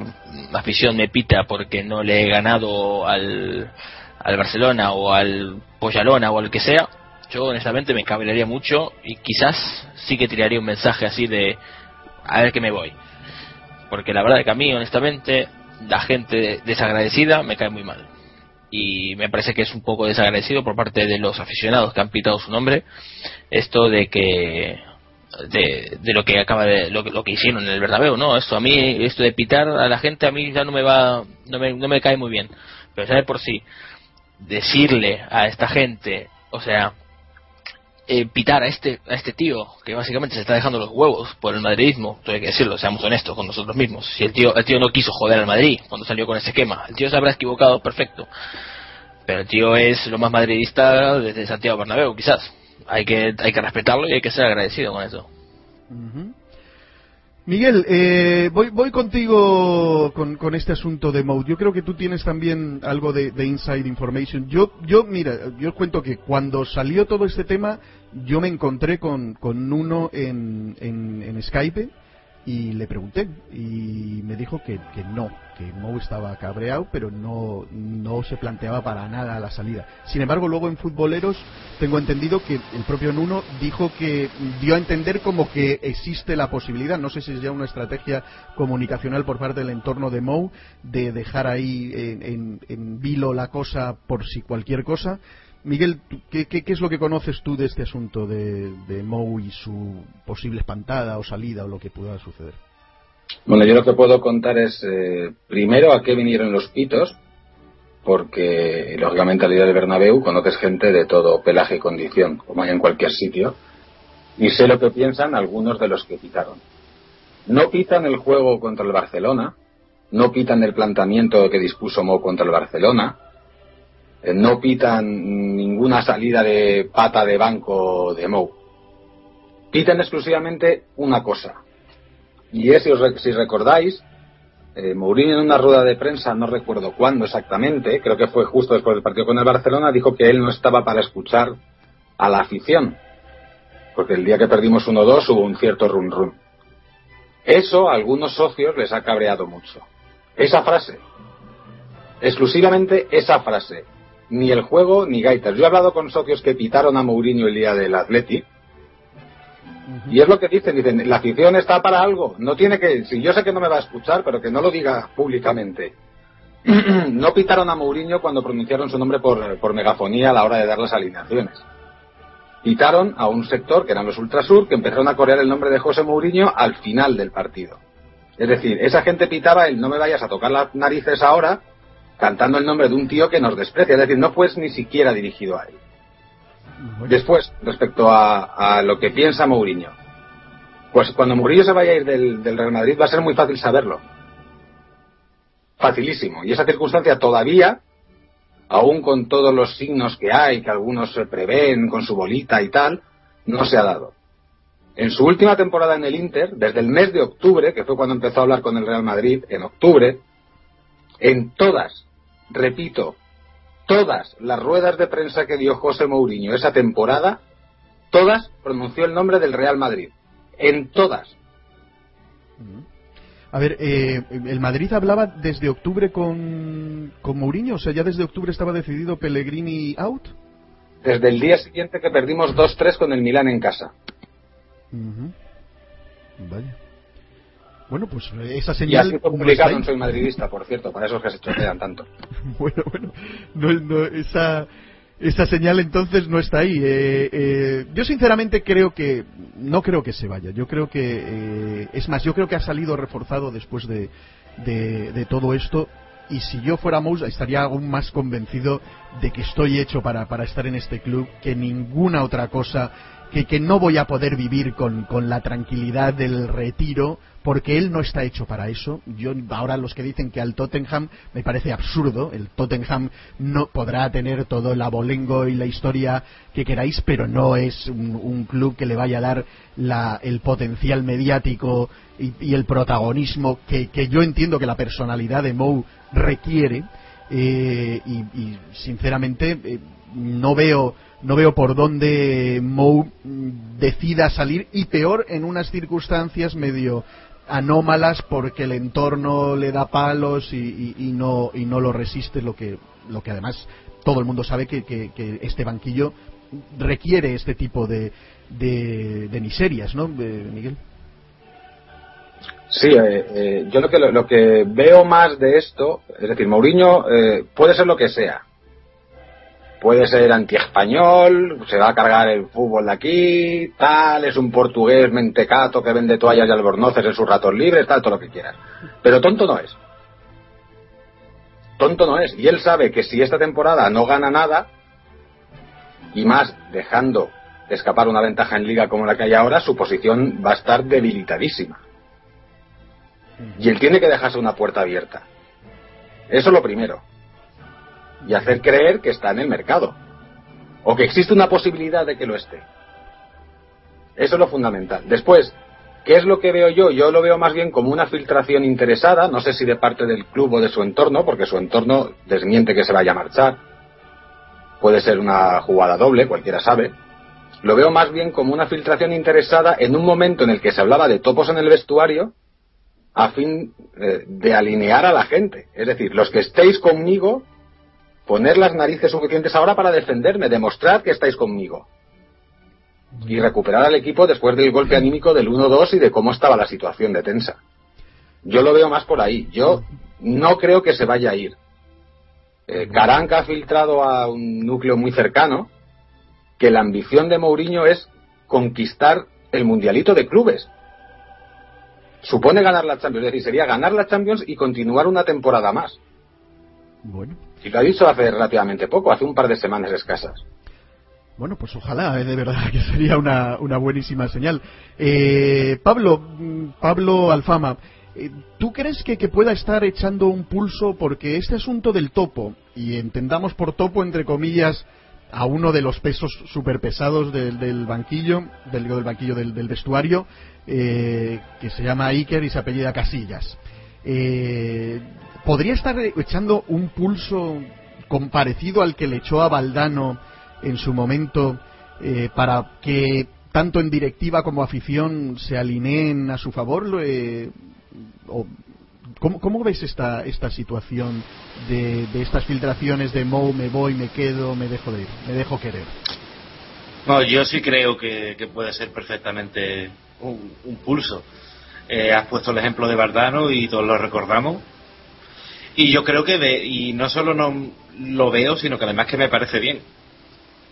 afición me pita porque no le he ganado al, al Barcelona o al Poyalona o al que sea, yo honestamente me cabrearía mucho y quizás sí que tiraría un mensaje así de a ver que me voy. Porque la verdad que a mí, honestamente, la gente desagradecida me cae muy mal. Y me parece que es un poco desagradecido por parte de los aficionados que han pitado su nombre esto de que de, de, lo que acaba de lo, lo, que hicieron en el Bernabéu no esto a mí esto de pitar a la gente a mí ya no me va no me, no me cae muy bien. Pero ya de por sí decirle a esta gente o sea eh, pitar a este a este tío que básicamente se está dejando los huevos por el madridismo hay que decirlo seamos honestos con nosotros mismos. Si el tío el tío no quiso joder al Madrid cuando salió con ese esquema el tío se habrá equivocado perfecto. Pero el tío es lo más madridista desde Santiago Bernabéu quizás hay que, hay que respetarlo y hay que ser agradecido con eso. Miguel, eh, voy, voy contigo con, con, este asunto de Mode. Yo creo que tú tienes también algo de, inside information. Yo, yo, mira, yo os cuento que cuando salió todo este tema, yo me encontré con, con uno en, en Skype y le pregunté y me dijo que, que no, que Mou estaba cabreado, pero no, no se planteaba para nada la salida. Sin embargo, luego en Futboleros tengo entendido que el propio Nuno dijo que dio a entender como que existe la posibilidad, no sé si es ya una estrategia comunicacional por parte del entorno de Mou, de dejar ahí en, en vilo la cosa por si cualquier cosa, Miguel, ¿qué, es lo que conoces tú de este asunto de, de Mou y su posible espantada o salida o lo que pueda suceder? Bueno, yo lo que puedo contar es, eh, primero, a qué vinieron los pitos, porque lógicamente al ir al Bernabéu conoces gente de todo pelaje y condición, como hay en cualquier sitio, y sé lo que piensan algunos de los que pitaron. No pitan el juego contra el Barcelona, no pitan el planteamiento que dispuso Mo contra el Barcelona, no pitan ninguna salida de pata de banco de Mo. Pitan exclusivamente una cosa. Y es, si, recordáis, eh, Mourinho en una rueda de prensa, no recuerdo cuándo exactamente, creo que fue justo después del partido con el Barcelona, dijo que él no estaba para escuchar a la afición. Porque el día que perdimos 1-2 hubo un cierto run run. Eso a algunos socios les ha cabreado mucho. Esa frase. Exclusivamente esa frase. Ni el juego ni gaitas. Yo he hablado con socios que pitaron a Mourinho el día del Athletic. Y es lo que dicen, dicen, la afición está para algo, no tiene que, si yo sé que no me va a escuchar, pero que no lo diga públicamente. no pitaron a Mourinho cuando pronunciaron su nombre por, por megafonía a la hora de dar las alineaciones. Pitaron a un sector, que eran los Ultrasur, que empezaron a corear el nombre de José Mourinho al final del partido. Es decir, esa gente pitaba el no me vayas a tocar las narices ahora, cantando el nombre de un tío que nos desprecia. Es decir, no fue ni siquiera dirigido a él. Después, respecto a, lo que piensa Mourinho. Pues cuando Mourinho se vaya a ir del, del Real Madrid va a ser muy fácil saberlo. Facilísimo. Y esa circunstancia todavía aún con todos los signos que hay, que algunos se prevén con su bolita y tal, no se ha dado. En su última temporada en el Inter, desde el mes de octubre, que fue cuando empezó a hablar con el Real Madrid, en octubre, en todas, repito, todas las ruedas de prensa que dio José Mourinho esa temporada, todas pronunció el nombre del Real Madrid. En todas. A ver, eh, el Madrid hablaba desde octubre con, con Mourinho, o sea, ya desde octubre estaba decidido Pellegrini out. Desde el día siguiente que perdimos 2-3 con el Milán en casa. Vaya. Bueno, pues esa señal. Ya publicado en Soy Madridista, por cierto, para esos que se chotean tanto. bueno, bueno, no, no, esa, esa señal entonces no está ahí. Eh, eh, yo sinceramente creo que no creo que se vaya. Yo creo que eh, es más, yo creo que ha salido reforzado después de, de, todo esto. Y si yo fuera Mous estaría aún más convencido de que estoy hecho para, para estar en este club que ninguna otra cosa que, no voy a poder vivir con, con, la tranquilidad del retiro, porque él no está hecho para eso. Yo ahora los que dicen que al Tottenham me parece absurdo. El Tottenham no podrá tener todo el abolengo y la historia que queráis, pero no es un, club que le vaya a dar la, el potencial mediático y, el protagonismo que, yo entiendo que la personalidad de Mou requiere. Eh, y, sinceramente eh, no veo no veo por dónde Mou decida salir y peor en unas circunstancias medio anómalas porque el entorno le da palos y, no y no lo resiste lo que lo que además todo el mundo sabe que, que, este banquillo requiere este tipo de, de, miserias, ¿no, eh, Miguel? Sí, eh, eh, yo lo que lo, que veo más de esto, es decir, Mourinho puede ser lo que sea, puede ser anti-español, se va a cargar el fútbol de aquí, tal, es un portugués mentecato que vende toallas y albornoces en sus ratos libres, tal, todo lo que quieras. Pero tonto no es. Tonto no es. Y él sabe que si esta temporada no gana nada, y más dejando escapar una ventaja en liga como la que hay ahora, su posición va a estar debilitadísima. Y él tiene que dejarse una puerta abierta. Eso es lo primero y hacer creer que está en el mercado o que existe una posibilidad de que lo esté. Eso es lo fundamental. Después, ¿qué es lo que veo yo? Yo lo veo más bien como una filtración interesada, no sé si de parte del club o de su entorno, porque su entorno desmiente que se vaya a marchar. Puede ser una jugada doble, cualquiera sabe. Lo veo más bien como una filtración interesada en un momento en el que se hablaba de topos en el vestuario a fin eh, de alinear a la gente. Es decir, los que estéis conmigo poner las narices suficientes ahora para defenderme, demostrar que estáis conmigo. Y recuperar al equipo después del golpe anímico del 1-2 y de cómo estaba la situación de tensa. Yo lo veo más por ahí. Yo no creo que se vaya a ir. Eh, Caranca ha filtrado a un núcleo muy cercano que la ambición de Mourinho es conquistar el mundialito de clubes. Supone ganar la Champions, es decir, sería ganar la Champions y continuar una temporada más. Bueno. Y lo ha dicho hace relativamente poco, hace un par de semanas escasas. Bueno, pues ojalá, eh, de verdad, que sería una, una buenísima señal. Eh, Pablo, mm, Pablo Alfama, Eh, ¿Tú crees que, que, pueda estar echando un pulso porque este asunto del topo, y entendamos por topo entre comillas a uno de los pesos superpesados del, del banquillo, del, del banquillo del, del vestuario, eh, que se llama Iker y se apellida Casillas. ¿Podría estar echando un pulso comparecido al que le echó a Valdano en su momento eh, para que tanto en directiva como afición se alineen a su favor? Eh, o, ¿cómo, ¿cómo, ves esta, esta situación de, de, estas filtraciones de Mou, me voy, me quedo, me dejo de ir, me dejo querer? No, yo sí creo que, que puede ser perfectamente un, un pulso. Eh, has puesto el ejemplo de Bardano y todos lo recordamos. Y yo creo que, y no solo no lo veo, sino que además que me parece bien.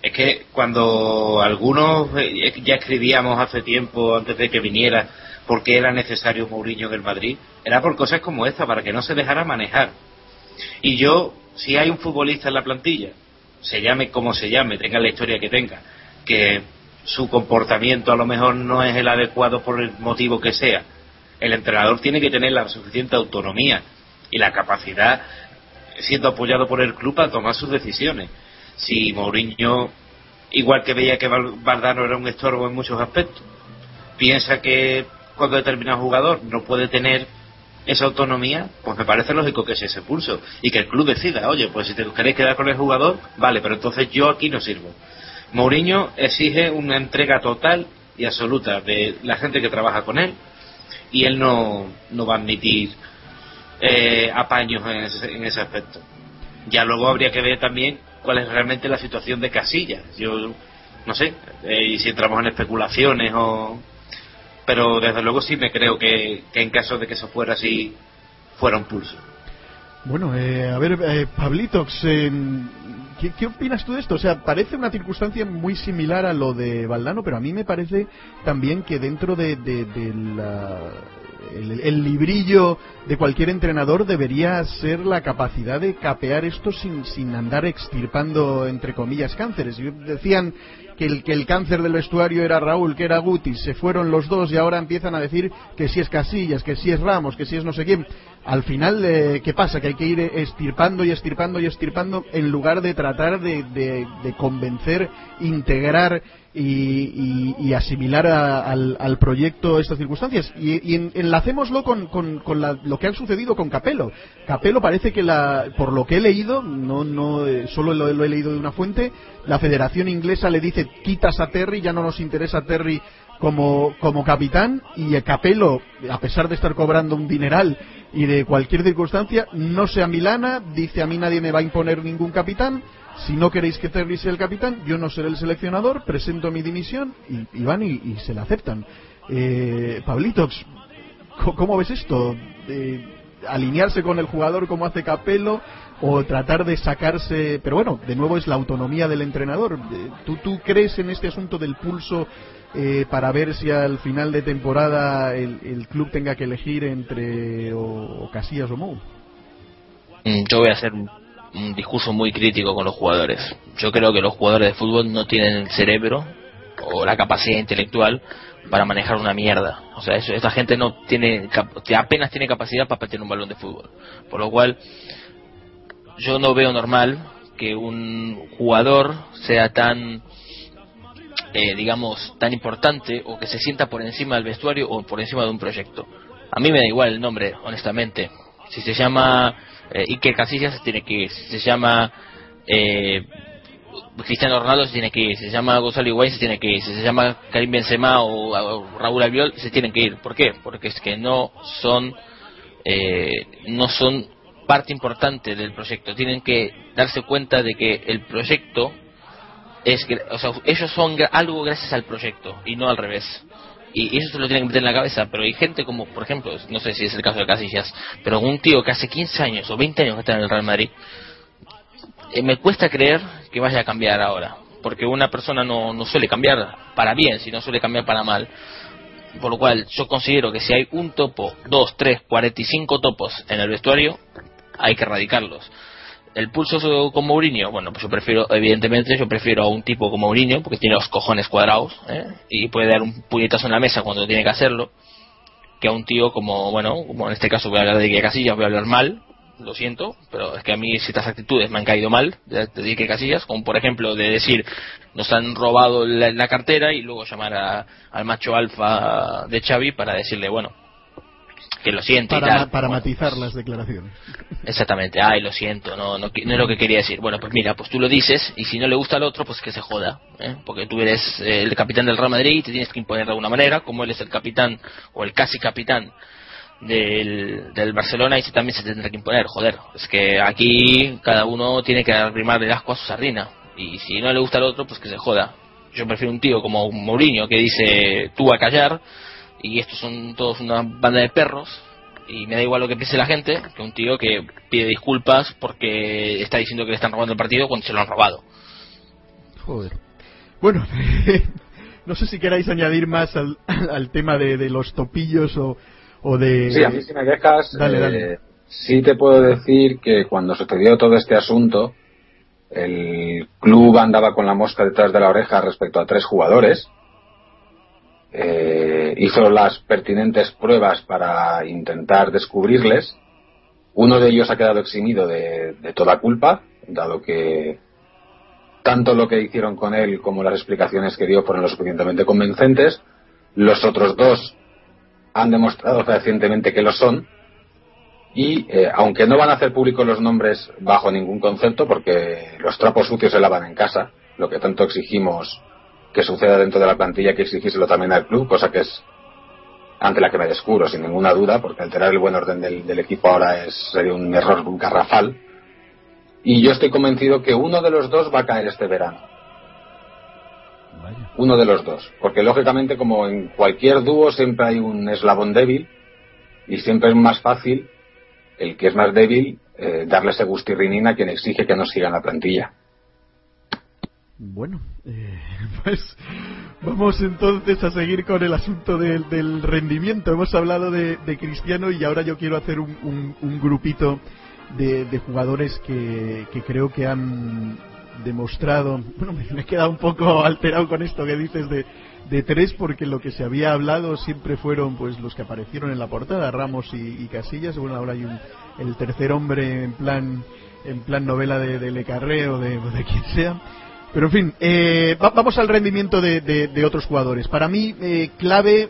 Es que cuando algunos eh, ya escribíamos hace tiempo, antes de que viniera, por qué era necesario Mourinho en el Madrid, era por cosas como esta, para que no se dejara manejar. Y yo, si hay un futbolista en la plantilla, se llame como se llame, tenga la historia que tenga, que su comportamiento a lo mejor no es el adecuado por el motivo que sea, el entrenador tiene que tener la suficiente autonomía y la capacidad, siendo apoyado por el club, a tomar sus decisiones. Si Mourinho, igual que veía que Valdano era un estorbo en muchos aspectos, piensa que cuando determinado jugador no puede tener esa autonomía, pues me parece lógico que sea ese pulso y que el club decida, oye, pues si te queréis quedar con el jugador, vale, pero entonces yo aquí no sirvo. Mourinho exige una entrega total y absoluta de la gente que trabaja con él y él no, no va a admitir eh, apaños en ese, en ese aspecto. Ya luego habría que ver también cuál es realmente la situación de Casillas. Yo no sé, eh, y si entramos en especulaciones o... Pero desde luego sí me creo que, que en caso de que eso fuera así, fuera un pulso. Bueno, eh, a ver, eh, Pablitox, ¿qué, ¿qué, opinas tú de esto? O sea, parece una circunstancia muy similar a lo de Valdano, pero a mí me parece también que dentro de, de, de la, el, el, librillo de cualquier entrenador debería ser la capacidad de capear esto sin, sin andar extirpando, entre comillas, cánceres. Decían que el, que el cáncer del vestuario era Raúl, que era Guti, se fueron los dos y ahora empiezan a decir que si es Casillas, que si es Ramos, que si es no sé quién. Al final, eh, ¿qué pasa? Que hay que ir estirpando y estirpando y estirpando en lugar de tratar de, de, de convencer, integrar y, asimilar al, al, proyecto estas circunstancias. Y, y en, enlacémoslo con, lo que ha sucedido con Capello. Capello parece que, la, por lo que he leído, no, no eh, solo lo, lo, he leído de una fuente, la Federación Inglesa le dice quitas a Terry, ya no nos interesa Terry como, como capitán y Capello, a pesar de estar cobrando un dineral y de cualquier circunstancia, no sea Milana, dice a mí nadie me va a imponer ningún capitán, si no queréis que Terry sea el capitán, yo no seré el seleccionador, presento mi dimisión y, van y, se la aceptan. Eh, Pablitox, ¿cómo ves esto? Eh, alinearse con el jugador como hace Capello o tratar de sacarse, pero bueno, de nuevo es la autonomía del entrenador. ¿Tú, tú crees en este asunto del pulso eh, para ver si al final de temporada el, el club tenga que elegir entre o, Casillas o Mou? Yo voy a hacer un, discurso muy crítico con los jugadores. Yo creo que los jugadores de fútbol no tienen el cerebro o la capacidad intelectual para manejar una mierda. O sea, eso, esta gente no tiene, apenas tiene capacidad para patear un balón de fútbol. Por lo cual, yo no veo normal que un jugador sea tan, eh, digamos, tan importante o que se sienta por encima del vestuario o por encima de un proyecto. A mí me da igual el nombre, honestamente. Si se llama eh, Iker Casillas, tiene que ir. Si se llama eh, Cristiano Ronaldo, se tiene que ir. Si se llama Gonzalo Higuaín, se tiene que ir. Si se llama Karim Benzema o, Raúl Albiol, se tienen que ir. ¿Por qué? Porque es que no son, eh, no son parte importante del proyecto. Tienen que darse cuenta de que el proyecto es, o sea, ellos son algo gracias al proyecto y no al revés. Y eso se lo tienen que meter en la cabeza, pero hay gente como, por ejemplo, no sé si es el caso de Casillas, pero un tío que hace 15 años o 20 años que está en el Real Madrid, eh, me cuesta creer que vaya a cambiar ahora, porque una persona no, no suele cambiar para bien, sino suele cambiar para mal. Por lo cual yo considero que si hay un topo, dos, tres, cuarenta y cinco topos en el vestuario, hay que erradicarlos. El pulso con Mourinho, bueno, pues yo prefiero, evidentemente, yo prefiero a un tipo como Mourinho, porque tiene los cojones cuadrados, ¿eh? y puede dar un puñetazo en la mesa cuando tiene que hacerlo, que a un tío como, bueno, como en este caso voy a hablar de Ike Casillas, voy a hablar mal, lo siento, pero es que a mí ciertas actitudes me han caído mal de, de Ike Casillas, como por ejemplo de decir nos han robado la, cartera y luego llamar al macho alfa de Xavi para decirle, bueno, que lo siento y Para, tal. para Bueno, matizar las declaraciones. Exactamente, ay, lo siento, no, no, no es lo que quería decir. Bueno, pues mira, pues tú lo dices y si no le gusta al otro, pues que se joda, ¿eh? porque tú eres eh, el capitán del Real Madrid y te tienes que imponer de alguna manera, como él es el capitán o el casi capitán del, del Barcelona y se también se tendrá que imponer, joder. Es que aquí cada uno tiene que arrimarle el asco a su sardina y si no le gusta al otro, pues que se joda. Yo prefiero un tío como Mourinho que dice tú a callar y estos son todos una banda de perros y me da igual lo que piense la gente que un tío que pide disculpas porque está diciendo que le están robando el partido cuando se lo han robado. Joder. Bueno, no sé si queráis añadir más al, al tema de, de los topillos o, o de... Sí, a mí si me dejas, Dale, eh, dale. sí te puedo decir que cuando sucedió todo este asunto, el club andaba con la mosca detrás de la oreja respecto a tres jugadores. Eh, hizo las pertinentes pruebas para intentar descubrirles. Uno de ellos ha quedado eximido de, toda culpa, dado que tanto lo que hicieron con él como las explicaciones que dio fueron lo suficientemente convincentes. Los otros dos han demostrado fehacientemente que lo son y eh, aunque no van a hacer públicos los nombres bajo ningún concepto porque los trapos sucios se lavan en casa lo que tanto exigimos que suceda dentro de la plantilla que exigírselo también al club cosa que es ante la que me descubro sin ninguna duda porque alterar el buen orden del, del equipo ahora es sería un error garrafal y yo estoy convencido que uno de los dos va a caer este verano Vaya. uno de los dos. Porque lógicamente, como en cualquier dúo, siempre hay un eslabón débil y siempre es más fácil el que es más débil eh, darle ese gustirrinín a quien exige que no siga en la plantilla. Bueno, eh, pues vamos entonces a seguir con el asunto del, del rendimiento. Hemos hablado de, Cristiano y ahora yo quiero hacer un, grupito de, jugadores que, creo que han demostrado. Bueno, me, he quedado un poco alterado con esto que dices de, tres, porque lo que se había hablado siempre fueron pues los que aparecieron en la portada, Ramos y, Casillas. Bueno, ahora hay un, el tercer hombre en plan en plan novela de, Le Carré o de, de quien sea. Pero en fin, eh, va- vamos al rendimiento de, de- otros jugadores. Para mí, eh, clave,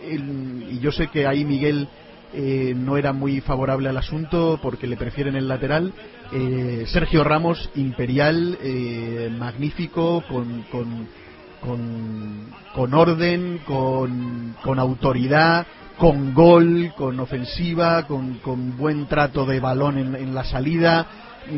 y yo sé que ahí Miguel eh, no era muy favorable al asunto porque le prefieren el lateral. eh, Sergio Ramos, imperial, eh, magnífico, con, con, con, con orden, con, con autoridad, con gol, con ofensiva, con, con buen trato de balón en la salida,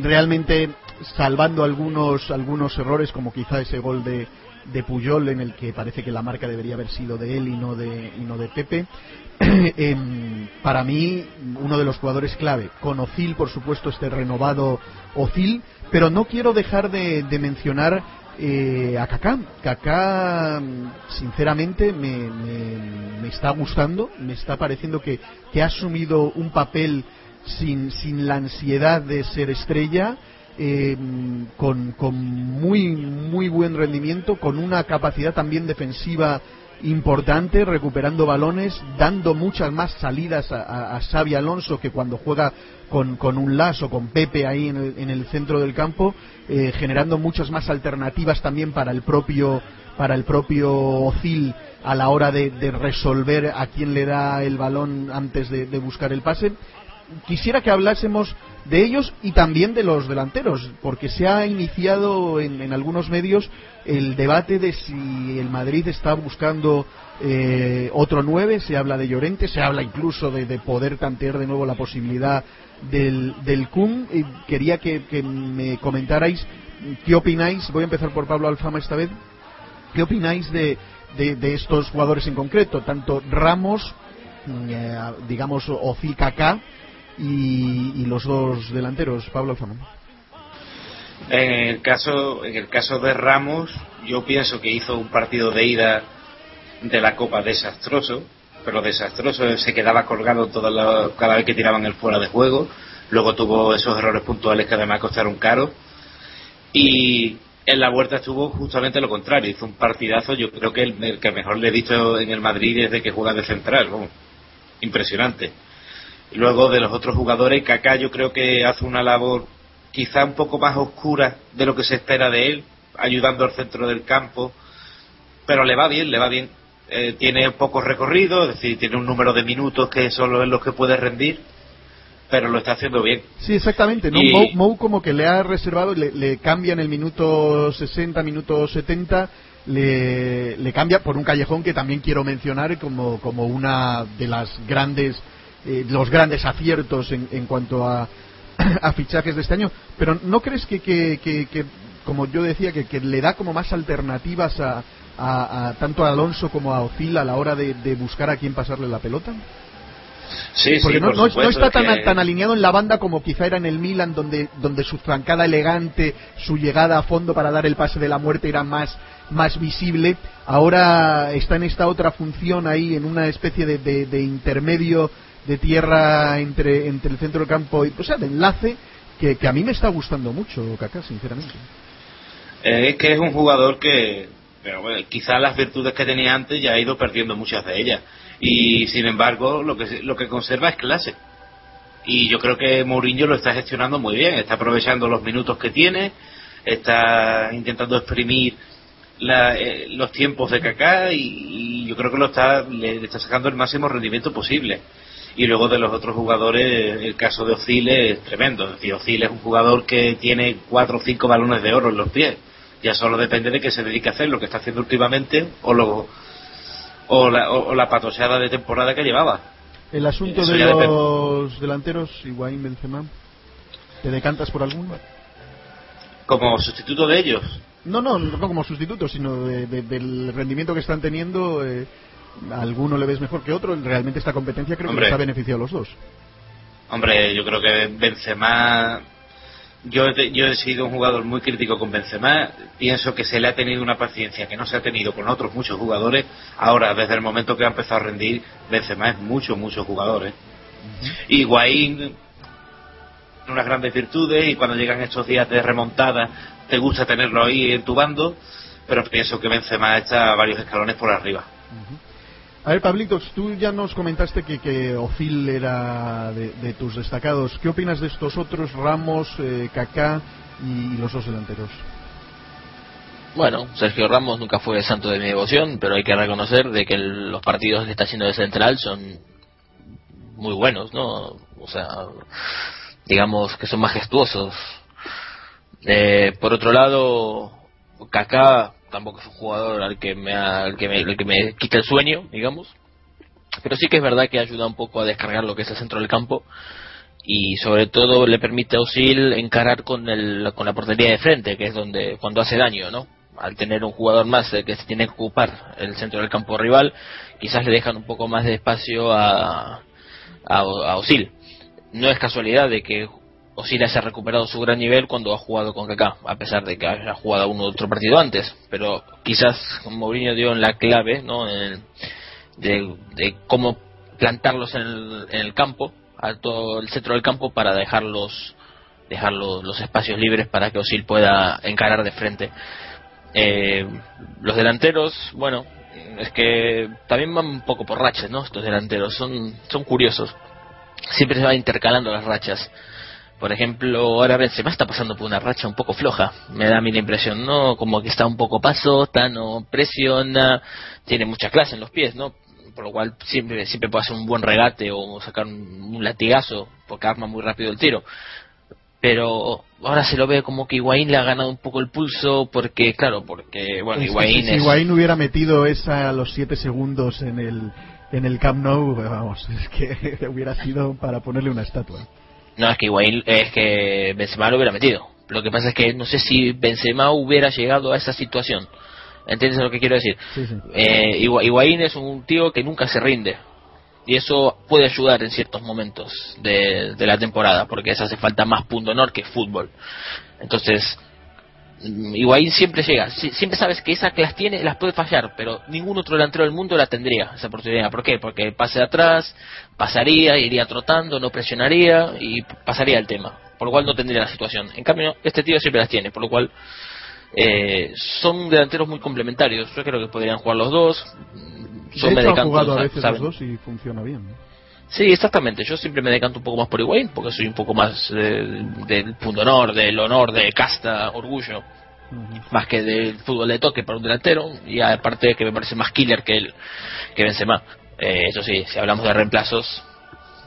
realmente salvando algunos, algunos errores como quizá ese gol de, de Puyol en el que parece que la marca debería haber sido de él y no de, y no de Pepe. Em, para mí, uno de los jugadores clave. Con Ozil, por supuesto, este renovado Ozil, pero no quiero dejar de, de mencionar eh, a Kaká. Kaká, sinceramente, me, me- me está gustando, me está pareciendo que, que ha asumido un papel sin, sin la ansiedad de ser estrella, eh, con, muy, muy buen rendimiento, con una capacidad también defensiva importante, recuperando balones, dando muchas más salidas a, a, Xavi Alonso que cuando juega con, con un lazo, con Pepe ahí en el, en el centro del campo, eh, generando muchas más alternativas también para el propio para el propio Ozil a la hora de, resolver a quién le da el balón antes de buscar el pase quisiera que hablásemos de ellos y también de los delanteros, porque se ha iniciado en, algunos medios el debate de si el Madrid está buscando eh, otro 9, se habla de Llorente, se habla incluso de, de poder tantear de nuevo la posibilidad del, del. Y quería que, me comentarais qué opináis, voy a empezar por Pablo Alfama esta vez, qué opináis de, de, estos jugadores en concreto, tanto Ramos, eh, digamos, Kaká, y, los dos delanteros, Pablo Alfama. En el caso, en el caso de Ramos, yo pienso que hizo un partido de ida de la Copa desastroso, pero desastroso, se quedaba colgado toda la- cada vez que tiraban el fuera de juego, luego tuvo esos errores puntuales que además costaron caro, y en la vuelta estuvo justamente lo contrario, hizo un partidazo, yo creo que el, que mejor le he visto en el Madrid desde que juega de central, vamos. impresionante. Luego de los otros jugadores, Kaká yo creo que hace una labor quizá un poco más oscura de lo que se espera de él, ayudando al centro del campo, pero le va bien, le va bien. Eh, tiene poco recorrido, es decir, tiene un número de minutos que solo es los que puede rendir, pero lo está haciendo bien. Sí, exactamente. ¿no? Mou, como que le ha reservado, le, le cambia en el minuto 60, minuto 70, le, le, cambia por un callejón que también quiero mencionar como, como una de las grandes, eh, los grandes aciertos en, en cuanto a, a, fichajes de este año. Pero ¿no crees que, que, que, como yo decía, que, que, le da como más alternativas a, a, tanto a Alonso como a Ozil a la hora de, de buscar a quién pasarle la pelota? Sí, Porque no, no, está tan, tan, alineado en la banda como quizá era en el Milan, donde, donde su francada elegante, su llegada a fondo para dar el pase de la muerte era más, más visible. Ahora está en esta otra función ahí, en una especie de, de, intermedio de tierra entre, entre el centro del campo y, o sea, de enlace, que, que a mí me está gustando mucho, Kaká, sinceramente. Eh, es que es un jugador que, pero quizás las virtudes que tenía antes ya ha ido perdiendo muchas de ellas. Y sin embargo lo que lo que conserva es clase. Y yo creo que Mourinho lo está gestionando muy bien. Está aprovechando los minutos que tiene está intentando exprimir eh, los tiempos de Kaká y, yo creo que lo está le, está sacando el máximo rendimiento posible y luego de los otros jugadores el caso de Ozil es tremendo es decir Ozil es un jugador que tiene cuatro o cinco balones de oro en los pies ya solo depende de que se dedique a hacer lo que está haciendo últimamente o lo o la, o, la patoseada de temporada que llevaba. El asunto de los delanteros, Higuaín, Benzema, ¿te decantas por alguno? ¿Como sustituto de ellos? No, no, no como sustituto, sino del rendimiento que están teniendo. Eh, alguno le ves mejor que otro. Realmente esta competencia creo que les ha beneficiado a los dos. Hombre, yo creo que Benzema yo, yo he sido un jugador muy crítico con Benzema. Pienso que se le ha tenido una paciencia que no se ha tenido con otros muchos jugadores. Ahora, desde el momento que ha empezado a rendir, Benzema es mucho, muchos jugadores. Y Guaín, unas grandes virtudes, y cuando llegan estos días de remontada, te gusta tenerlo ahí en tu bando. Pero pienso que Benzema está varios escalones por arriba. A ver, Pablitos, tú ya nos comentaste que, que Ofil era de, tus destacados. ¿Qué opinas de estos otros, Ramos, eh, Kaká y los dos delanteros? Bueno, Sergio Ramos nunca fue santo de mi devoción, pero hay que reconocer de que los partidos que está haciendo de central son muy buenos, ¿no? O sea, digamos que son majestuosos. Eh, por otro lado, Kaká tampoco es un jugador al que me, al que me, que me quita el sueño, digamos. Pero sí que es verdad que ayuda un poco a descargar lo que es el centro del campo y sobre todo le permite a Osil encarar con, el, con la portería de frente, que es donde cuando hace daño, ¿no? Al tener un jugador más que se tiene que ocupar el centro del campo rival, quizás le dejan un poco más de espacio a, a, a Osil. No es casualidad de que Osiris se ha recuperado su gran nivel cuando ha jugado con Kaká, a pesar de que haya jugado uno otro partido antes. Pero quizás Mourinho dio en la clave ¿no? de, cómo plantarlos en el, campo, a todo el centro del campo, para dejarlos dejar los, espacios libres para que Osil pueda encarar de frente. Eh, los delanteros, bueno, es que también van un poco por rachas, ¿no? Estos delanteros son, son curiosos. Siempre se van intercalando las rachas. Por ejemplo, ahora Benzema está pasando por una racha un poco floja, me da a mí la impresión, ¿no? Como que está un poco paso, está, no presiona, tiene mucha clase en los pies, ¿no? Por lo cual siempre, siempre puede hacer un buen regate o sacar un, latigazo, porque arma muy rápido el tiro. Pero ahora se lo ve como que Higuaín le ha ganado un poco el pulso, porque, claro, porque, bueno, Higuaín Si Higuaín hubiera metido esa a los 7 segundos en el, en el Camp Nou, vamos, es que hubiera sido para ponerle una estatua. No, es que Higuaín, es que Benzema lo hubiera metido. Lo que pasa es que no sé si Benzema hubiera llegado a esa situación. ¿Entiendes lo que quiero decir? Sí, sí. Eh, Higuaín es un tío que nunca se rinde. Y eso puede ayudar en ciertos momentos de, de la temporada, porque eso hace falta más punto honor que fútbol. Entonces, Higuaín siempre llega, siempre sabes que esa que las tiene, las puede fallar, pero ningún otro delantero del mundo la tendría, esa oportunidad. ¿Por qué? Porque pase de atrás, pasaría, iría trotando, no presionaría y pasaría el tema, por lo cual no tendría la situación. En cambio, este tío siempre las tiene, por lo cual eh, son delanteros muy complementarios. Yo creo que podrían jugar los dos. Son de hecho, jugado a veces los dos y funciona bien. Sí, exactamente. Yo siempre me decanto un poco más por Higuaín, porque soy un poco más eh, del punto honor, del honor, de casta, orgullo, más que del fútbol de toque para un delantero, y aparte que me parece más killer que el que Benzema. Eh, eso sí, si hablamos de reemplazos,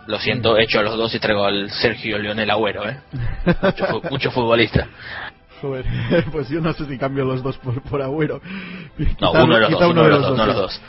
lo siento, echo a los dos y traigo al Sergio Leonel Agüero, ¿eh? mucho, futbolista. Joder, pues yo no sé si cambio los dos por, por Agüero. no, uno de los dos,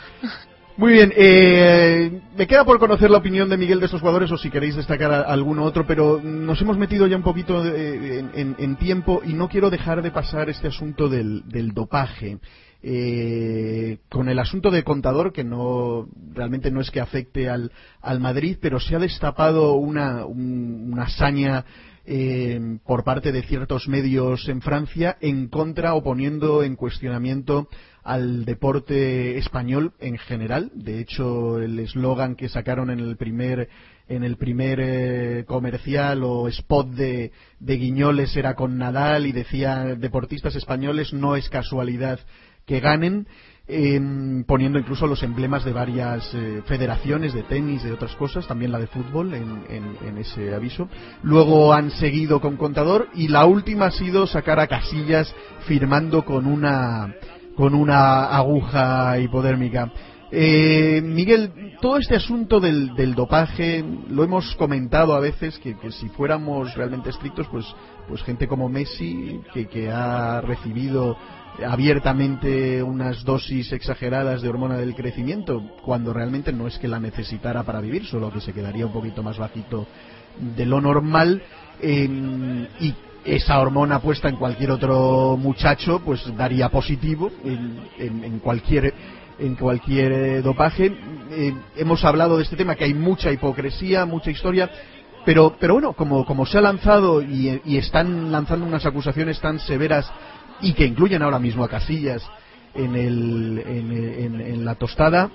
de. Muy bien, eh, me queda por conocer la opinión de Miguel de estos jugadores o si queréis destacar alguno otro, pero nos hemos metido ya un poquito en, tiempo y no quiero dejar de pasar este asunto del, dopaje. Eh, con el asunto de contador, que no realmente no es que afecte al, al Madrid, pero se ha destapado una, una hazaña eh, por parte de ciertos medios en Francia en contra o poniendo en cuestionamiento al deporte español en general. De hecho, el eslogan que sacaron en el primer en el primer eh, comercial o spot de, de Guiñoles era con Nadal y decía deportistas españoles no es casualidad que ganen. Em, poniendo incluso los emblemas de varias eh, federaciones de tenis, de otras cosas, también la de fútbol en, en, ese aviso. Luego han seguido con contador y la última ha sido sacar a Casillas firmando con una con una aguja hipodérmica. Eh, Miguel, todo este asunto del, dopaje lo hemos comentado a veces que, si fuéramos realmente estrictos, pues, pues gente como Messi, que, ha recibido abiertamente unas dosis exageradas de hormona del crecimiento, cuando realmente no es que la necesitara para vivir, solo que se quedaría un poquito más bajito de lo normal. Eh, esa hormona puesta en cualquier otro muchacho pues daría positivo en, cualquier en cualquier eh, dopaje eh, hemos hablado de este tema que hay mucha hipocresía mucha historia pero pero bueno como se ha lanzado y, están lanzando unas acusaciones tan severas y que incluyen ahora mismo a Casillas en, la tostada.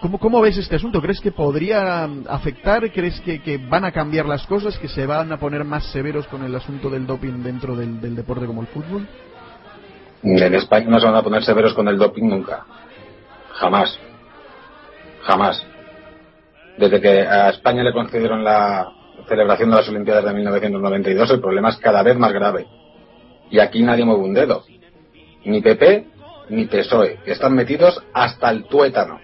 ¿Cómo, ¿Cómo ves este asunto? ¿Crees que podría afectar? ¿Crees que, van a cambiar las cosas? ¿Que se van a poner más severos con el asunto del doping dentro del, deporte como el fútbol? En España no se van a poner severos con el doping nunca. Jamás. Jamás. Desde que a España le concedieron la celebración de las Olimpiadas de 1992, el problema es cada vez más grave. Y aquí nadie mueve un dedo. Ni PP ni PSOE, que están metidos hasta el tuétano.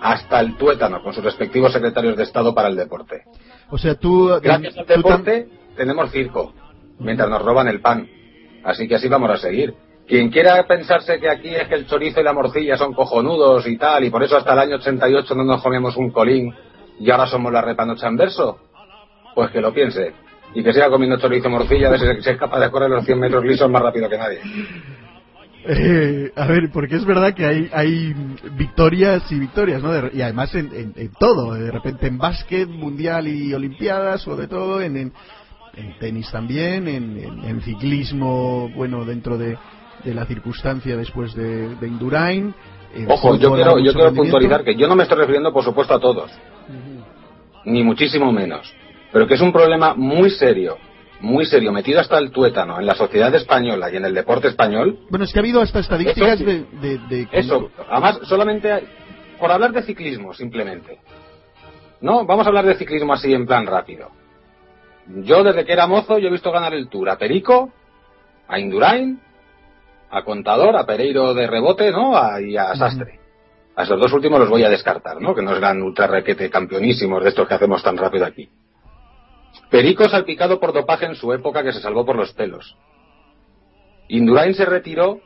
Hasta el tuétano, con sus respectivos secretarios de Estado para el deporte. O sea, tú... Gracias al deporte tenemos circo, mientras nos roban el pan. Así que así vamos a seguir. Quien quiera pensarse que aquí es que el chorizo y la morcilla son cojonudos y tal, y por eso hasta el año 88 no nos comemos un colín y ahora somos la repanocha en verso, pues que lo piense. Y que siga comiendo chorizo y morcilla a ver si es capaz de correr los 100 metros lisos más rápido que nadie. Eh, a ver, porque es verdad que hay, hay victorias y victorias, ¿no? y además en, todo, de repente en básquet, mundial y olimpiadas, o de todo, en, en, tenis también, en, ciclismo, bueno, dentro de, la circunstancia después de, de Indurain. Ojo, yo quiero, yo quiero puntualizar que yo no me estoy refiriendo, por supuesto, a todos, ni muchísimo menos, pero que es un problema muy serio muy serio, metido hasta el tuétano en la sociedad española y en el deporte español. Bueno, es que ha habido hasta estadísticas de, Eso, además, solamente por hablar de ciclismo, simplemente. No, vamos a hablar de ciclismo así en plan rápido. Yo desde que era mozo yo he visto ganar el Tour a Perico, a Indurain, a Contador, a Pereiro de rebote, ¿no? y a Sastre. A esos dos últimos los voy a descartar, ¿no? Que no eran ultra requete campeonísimos de estos que hacemos tan rápido aquí. Perico salpicado por dopaje en su época que se salvó por los pelos. Indurain se retiró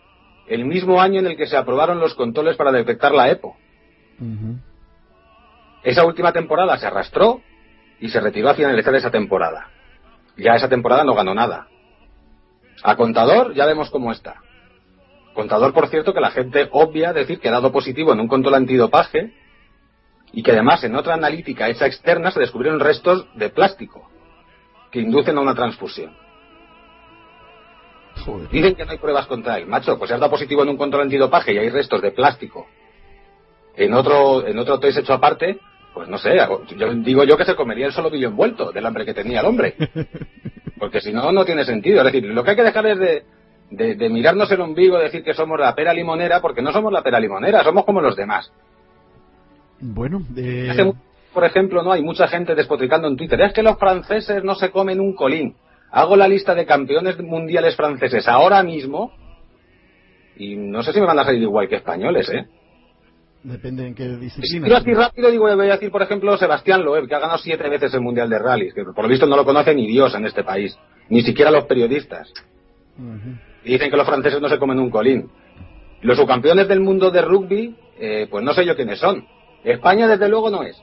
el mismo año en el que se aprobaron los controles para detectar la EPO. Esa última temporada se arrastró y se retiró a finalizar esa temporada. Ya esa temporada no ganó nada. A Contador ya vemos cómo está. Contador, por cierto, que la gente obvia decir que ha dado positivo en un control antidopaje y que además en otra analítica hecha externa se descubrieron restos de plástico que inducen a una transfusión. Dicen que no hay pruebas contra él. Macho, pues si has dado positivo en un control antidopaje y hay restos de plástico en otro, en otro test hecho aparte, pues no sé, yo digo yo que se comería el solo vídeo envuelto del hambre que tenía el hombre. Porque si no, no tiene sentido. Es decir, lo que hay que dejar es de, de, mirarnos el ombligo y decir que somos la pera limonera, porque no somos la pera limonera, somos como los demás. Bueno, eh, por ejemplo, no hay mucha gente despotricando en Twitter. Es que los franceses no se comen un colín. Hago la lista de campeones mundiales franceses ahora mismo y no sé si me van a salir igual que españoles, ¿eh? Depende en qué disciplina. Si así rápido, digo, voy a decir, por ejemplo, Sebastián Loeb, que ha ganado siete veces el Mundial de Rallys, que por lo visto no lo conoce ni Dios en este país, ni siquiera los periodistas. Y dicen que los franceses no se comen un colín. Los subcampeones del mundo de rugby, eh, pues no sé yo quiénes son. España, desde luego, no es.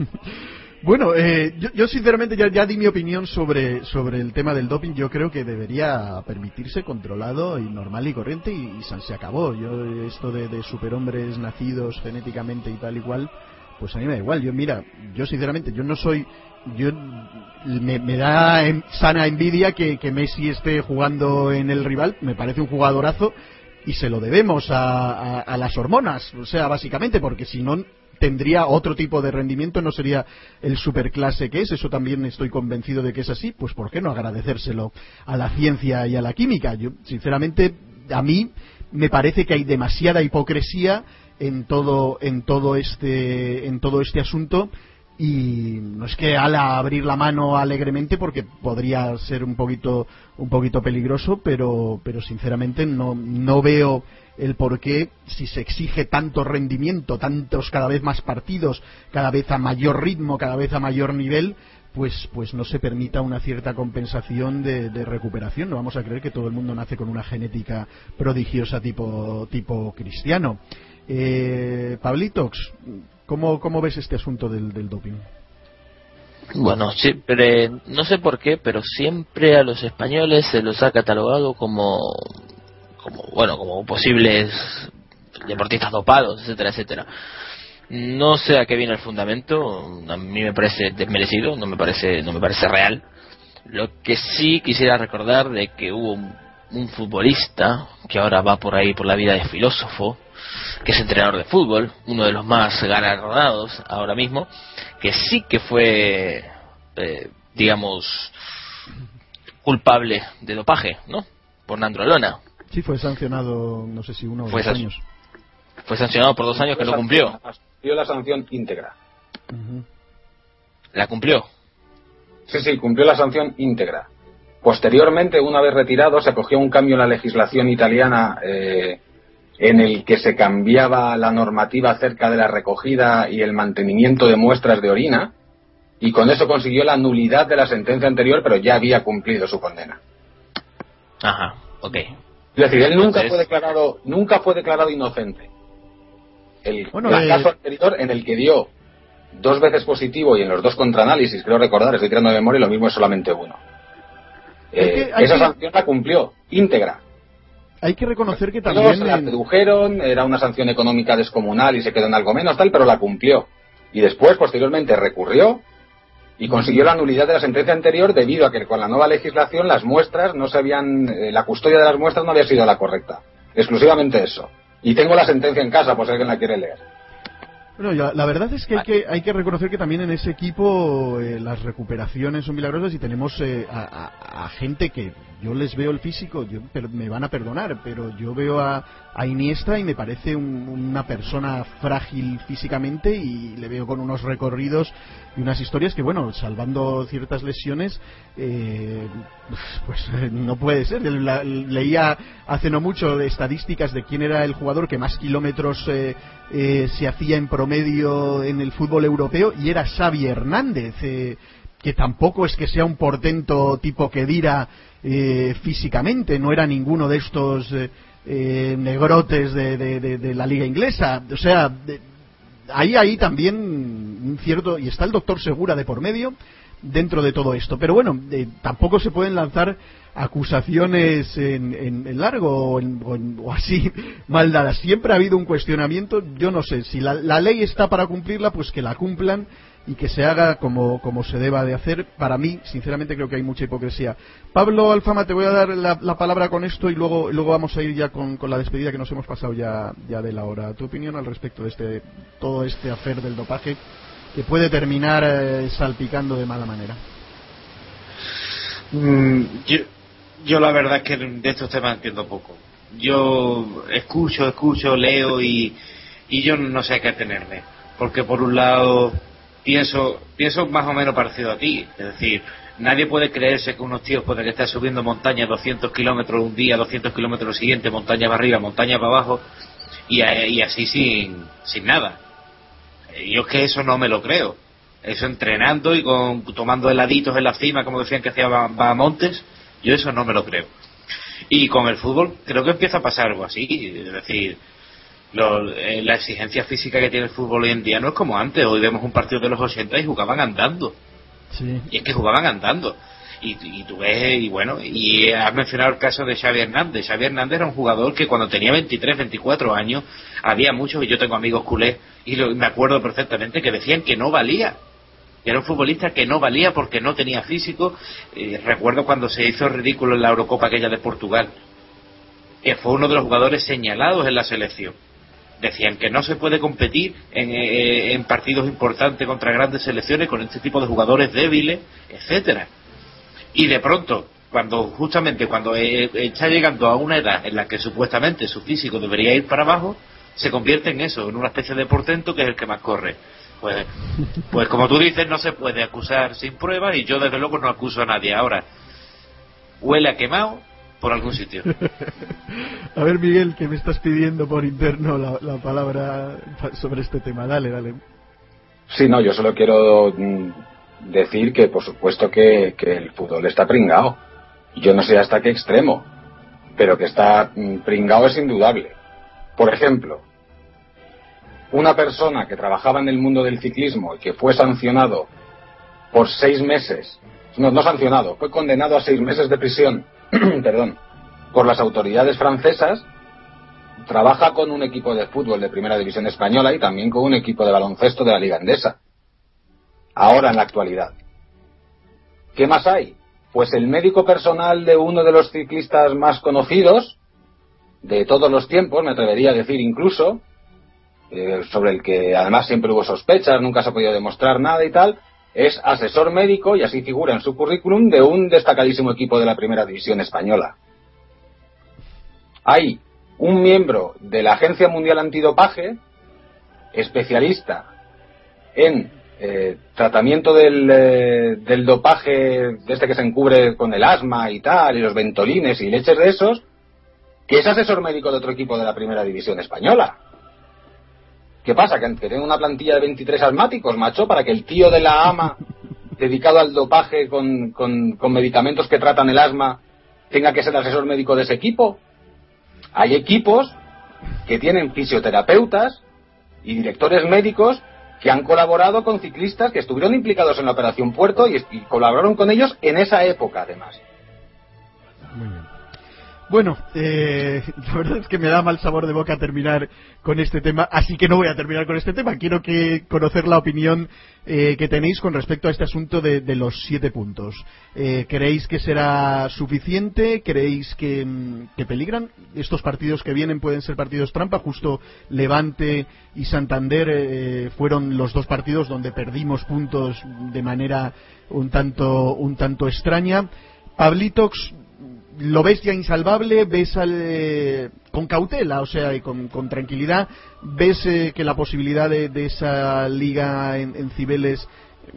Bueno, eh, yo, sinceramente ya, di mi opinión sobre, sobre el tema del doping. Yo creo que debería permitirse controlado y normal y corriente y, se acabó. Yo esto de, superhombres nacidos genéticamente y tal y cual, pues a mí me da igual. Yo mira, yo sinceramente yo no soy, yo me, da sana envidia que, Messi esté jugando en el rival. Me parece un jugadorazo y se lo debemos a, a las hormonas, o sea, básicamente porque si no tendría otro tipo de rendimiento, no sería el superclase que es, eso también estoy convencido de que es así, pues ¿por qué no agradecérselo a la ciencia y a la química? Yo, sinceramente, a mí me parece que hay demasiada hipocresía en todo, en todo este, en todo este asunto y no es que ala abrir la mano alegremente porque podría ser un poquito un poquito peligroso pero pero sinceramente no no veo el por qué si se exige tanto rendimiento tantos cada vez más partidos cada vez a mayor ritmo cada vez a mayor nivel pues pues no se permita una cierta compensación de, recuperación. No vamos a creer que todo el mundo nace con una genética prodigiosa tipo tipo cristiano. Eh, Pablitox ¿Cómo, cómo ves este asunto del, del doping? Bueno, siempre, no sé por qué, pero siempre a los españoles se los ha catalogado como, como bueno, como posibles deportistas dopados, etcétera, etcétera. No sé a qué viene el fundamento, a mí me parece desmerecido, no me parece, no me parece real. Lo que sí quisiera recordar de que hubo un futbolista que ahora va por ahí por la vida de filósofo, que es entrenador de fútbol, uno de los más galardonados ahora mismo, que sí que fue, eh, digamos, culpable de dopaje, ¿no? Por Nandrolona. Sí, fue sancionado, no sé si uno o dos años. Fue sancionado por dos años que no cumplió. Cumplió la sanción íntegra. ¿La cumplió? Sí, sí, cumplió la sanción íntegra. Posteriormente, una vez retirado, se cogió un cambio en la legislación italiana eh, en el que se cambiaba la normativa acerca de la recogida y el mantenimiento de muestras de orina, y con eso consiguió la nulidad de la sentencia anterior, pero ya había cumplido su condena. Ajá, ok. Es decir, él nunca fue declarado, nunca fue declarado inocente. El, eh, caso anterior en el que dio dos veces positivo y en los dos contraanálisis, creo recordar, estoy tirando de memoria, lo mismo es solamente uno. Eh, esa sanción la cumplió íntegra hay que reconocer que también... se la redujeron, era una sanción económica descomunal y se quedó en algo menos tal, pero la cumplió. Y después, posteriormente, recurrió y consiguió la nulidad de la sentencia anterior debido a que con la nueva legislación las muestras no se habían... Eh, la custodia de las muestras no había sido la correcta. Exclusivamente eso. Y tengo la sentencia en casa, por si alguien la quiere leer. Bueno, la verdad es que hay, que hay que reconocer que también en ese equipo eh, las recuperaciones son milagrosas y tenemos eh, a, gente que yo les veo el físico, yo, me van a perdonar, pero yo veo a, a Iniesta y me parece una persona frágil físicamente y le veo con unos recorridos y unas historias que, bueno, salvando ciertas lesiones, eh, pues no puede ser. leía hace no mucho estadísticas de quién era el jugador que más kilómetros eh, eh, se hacía en promedio en el fútbol europeo y era Xavi Hernández que tampoco es que sea un portento tipo que dira eh, físicamente, no era ninguno de estos eh, eh, negrotes de, la liga inglesa. O sea, ahí hay también un cierto, y está el doctor Segura de por medio dentro de todo esto. Pero bueno, tampoco se pueden lanzar acusaciones en, largo o, así mal dadas. Siempre ha habido un cuestionamiento. Yo no sé, si la ley está para cumplirla, pues que la cumplan y que se haga como, como se deba de hacer. Para mí, sinceramente, creo que hay mucha hipocresía. Pablo Alfama, te voy a dar la, palabra con esto y luego, luego vamos a ir ya con, con, la despedida que nos hemos pasado ya, ya de la hora. ¿Tu opinión al respecto de este, todo este afer del dopaje que puede terminar eh, salpicando de mala manera? Mm, yo, yo la verdad es que de estos temas entiendo poco. Yo escucho, escucho, leo y, y yo no sé qué tenerme porque por un lado pienso, pienso más o menos parecido a ti, es decir, nadie puede creerse que unos tíos pueden estar subiendo montañas 200 kilómetros un día, 200 kilómetros siguiente, montaña para arriba, montaña para abajo, y, y así sin, sin nada. Yo es que eso no me lo creo. Eso entrenando y con, tomando heladitos en la cima, como decían que hacía Bahamontes, yo eso no me lo creo. Y con el fútbol creo que empieza a pasar algo así. Es decir, eh, la exigencia física que tiene el fútbol hoy en día no es como antes. Hoy vemos un partido de los 80 y jugaban andando. Y es que jugaban andando. Y, y, tú ves, y bueno, y has mencionado el caso de Xavi Hernández. Xavi Hernández era un jugador que cuando tenía 23, 24 años, había muchos, y yo tengo amigos culés, y me acuerdo perfectamente que decían que no valía. Era un futbolista que no valía porque no tenía físico. Eh, recuerdo cuando se hizo ridículo en la Eurocopa aquella de Portugal, que fue uno de los jugadores señalados en la selección. Decían que no se puede competir en, eh, en partidos importantes contra grandes selecciones con este tipo de jugadores débiles, etcétera. Y de pronto, cuando justamente cuando eh, está llegando a una edad en la que supuestamente su físico debería ir para abajo, se convierte en eso, en una especie de portento que es el que más corre. Pues, pues como tú dices, no se puede acusar sin pruebas y yo desde luego no acuso a nadie. Ahora, huele a quemado por algún sitio. a ver, Miguel, que me estás pidiendo por interno la, palabra sobre este tema. Dale, dale. Sí, no, yo solo quiero mm, decir que por supuesto que, que el fútbol está pringado. Yo no sé hasta qué extremo, pero que está mm, pringado es indudable. Por ejemplo, una persona que trabajaba en el mundo del ciclismo y que fue sancionado por seis meses, no, no sancionado, fue condenado a seis meses de prisión, perdón, por las autoridades francesas, trabaja con un equipo de fútbol de primera división española y también con un equipo de baloncesto de la Liga Endesa. Ahora en la actualidad. ¿Qué más hay? Pues el médico personal de uno de los ciclistas más conocidos, de todos los tiempos, me atrevería a decir incluso, eh, sobre el que además siempre hubo sospechas, nunca se ha podido demostrar nada y tal, es asesor médico y así figura en su currículum de un destacadísimo equipo de la primera división española. Hay un miembro de la Agencia Mundial Antidopaje, especialista en eh, tratamiento del, eh, del dopaje, este que se encubre con el asma y tal, y los ventolines y leches de esos, que es asesor médico de otro equipo de la primera división española. ¿Qué pasa? Que tienen una plantilla de 23 asmáticos, macho, para que el tío de la ama, dedicado al dopaje con, con, medicamentos que tratan el asma, tenga que ser asesor médico de ese equipo. Hay equipos que tienen fisioterapeutas y directores médicos que han colaborado con ciclistas que estuvieron implicados en la Operación Puerto y, colaboraron con ellos en esa época, además. Bueno, eh, la verdad es que me da mal sabor de boca terminar con este tema, así que no voy a terminar con este tema. Quiero que conocer la opinión eh, que tenéis con respecto a este asunto de, los siete puntos. Eh, ¿Creéis que será suficiente? ¿Creéis que, mm, que, peligran? Estos partidos que vienen pueden ser partidos trampa. Justo Levante y Santander eh, fueron los dos partidos donde perdimos puntos de manera un tanto, un tanto extraña. Pablitox lo ves ya insalvable, ves al, con cautela, o sea, y con, tranquilidad, ves eh, que la posibilidad de, esa liga en, Cibeles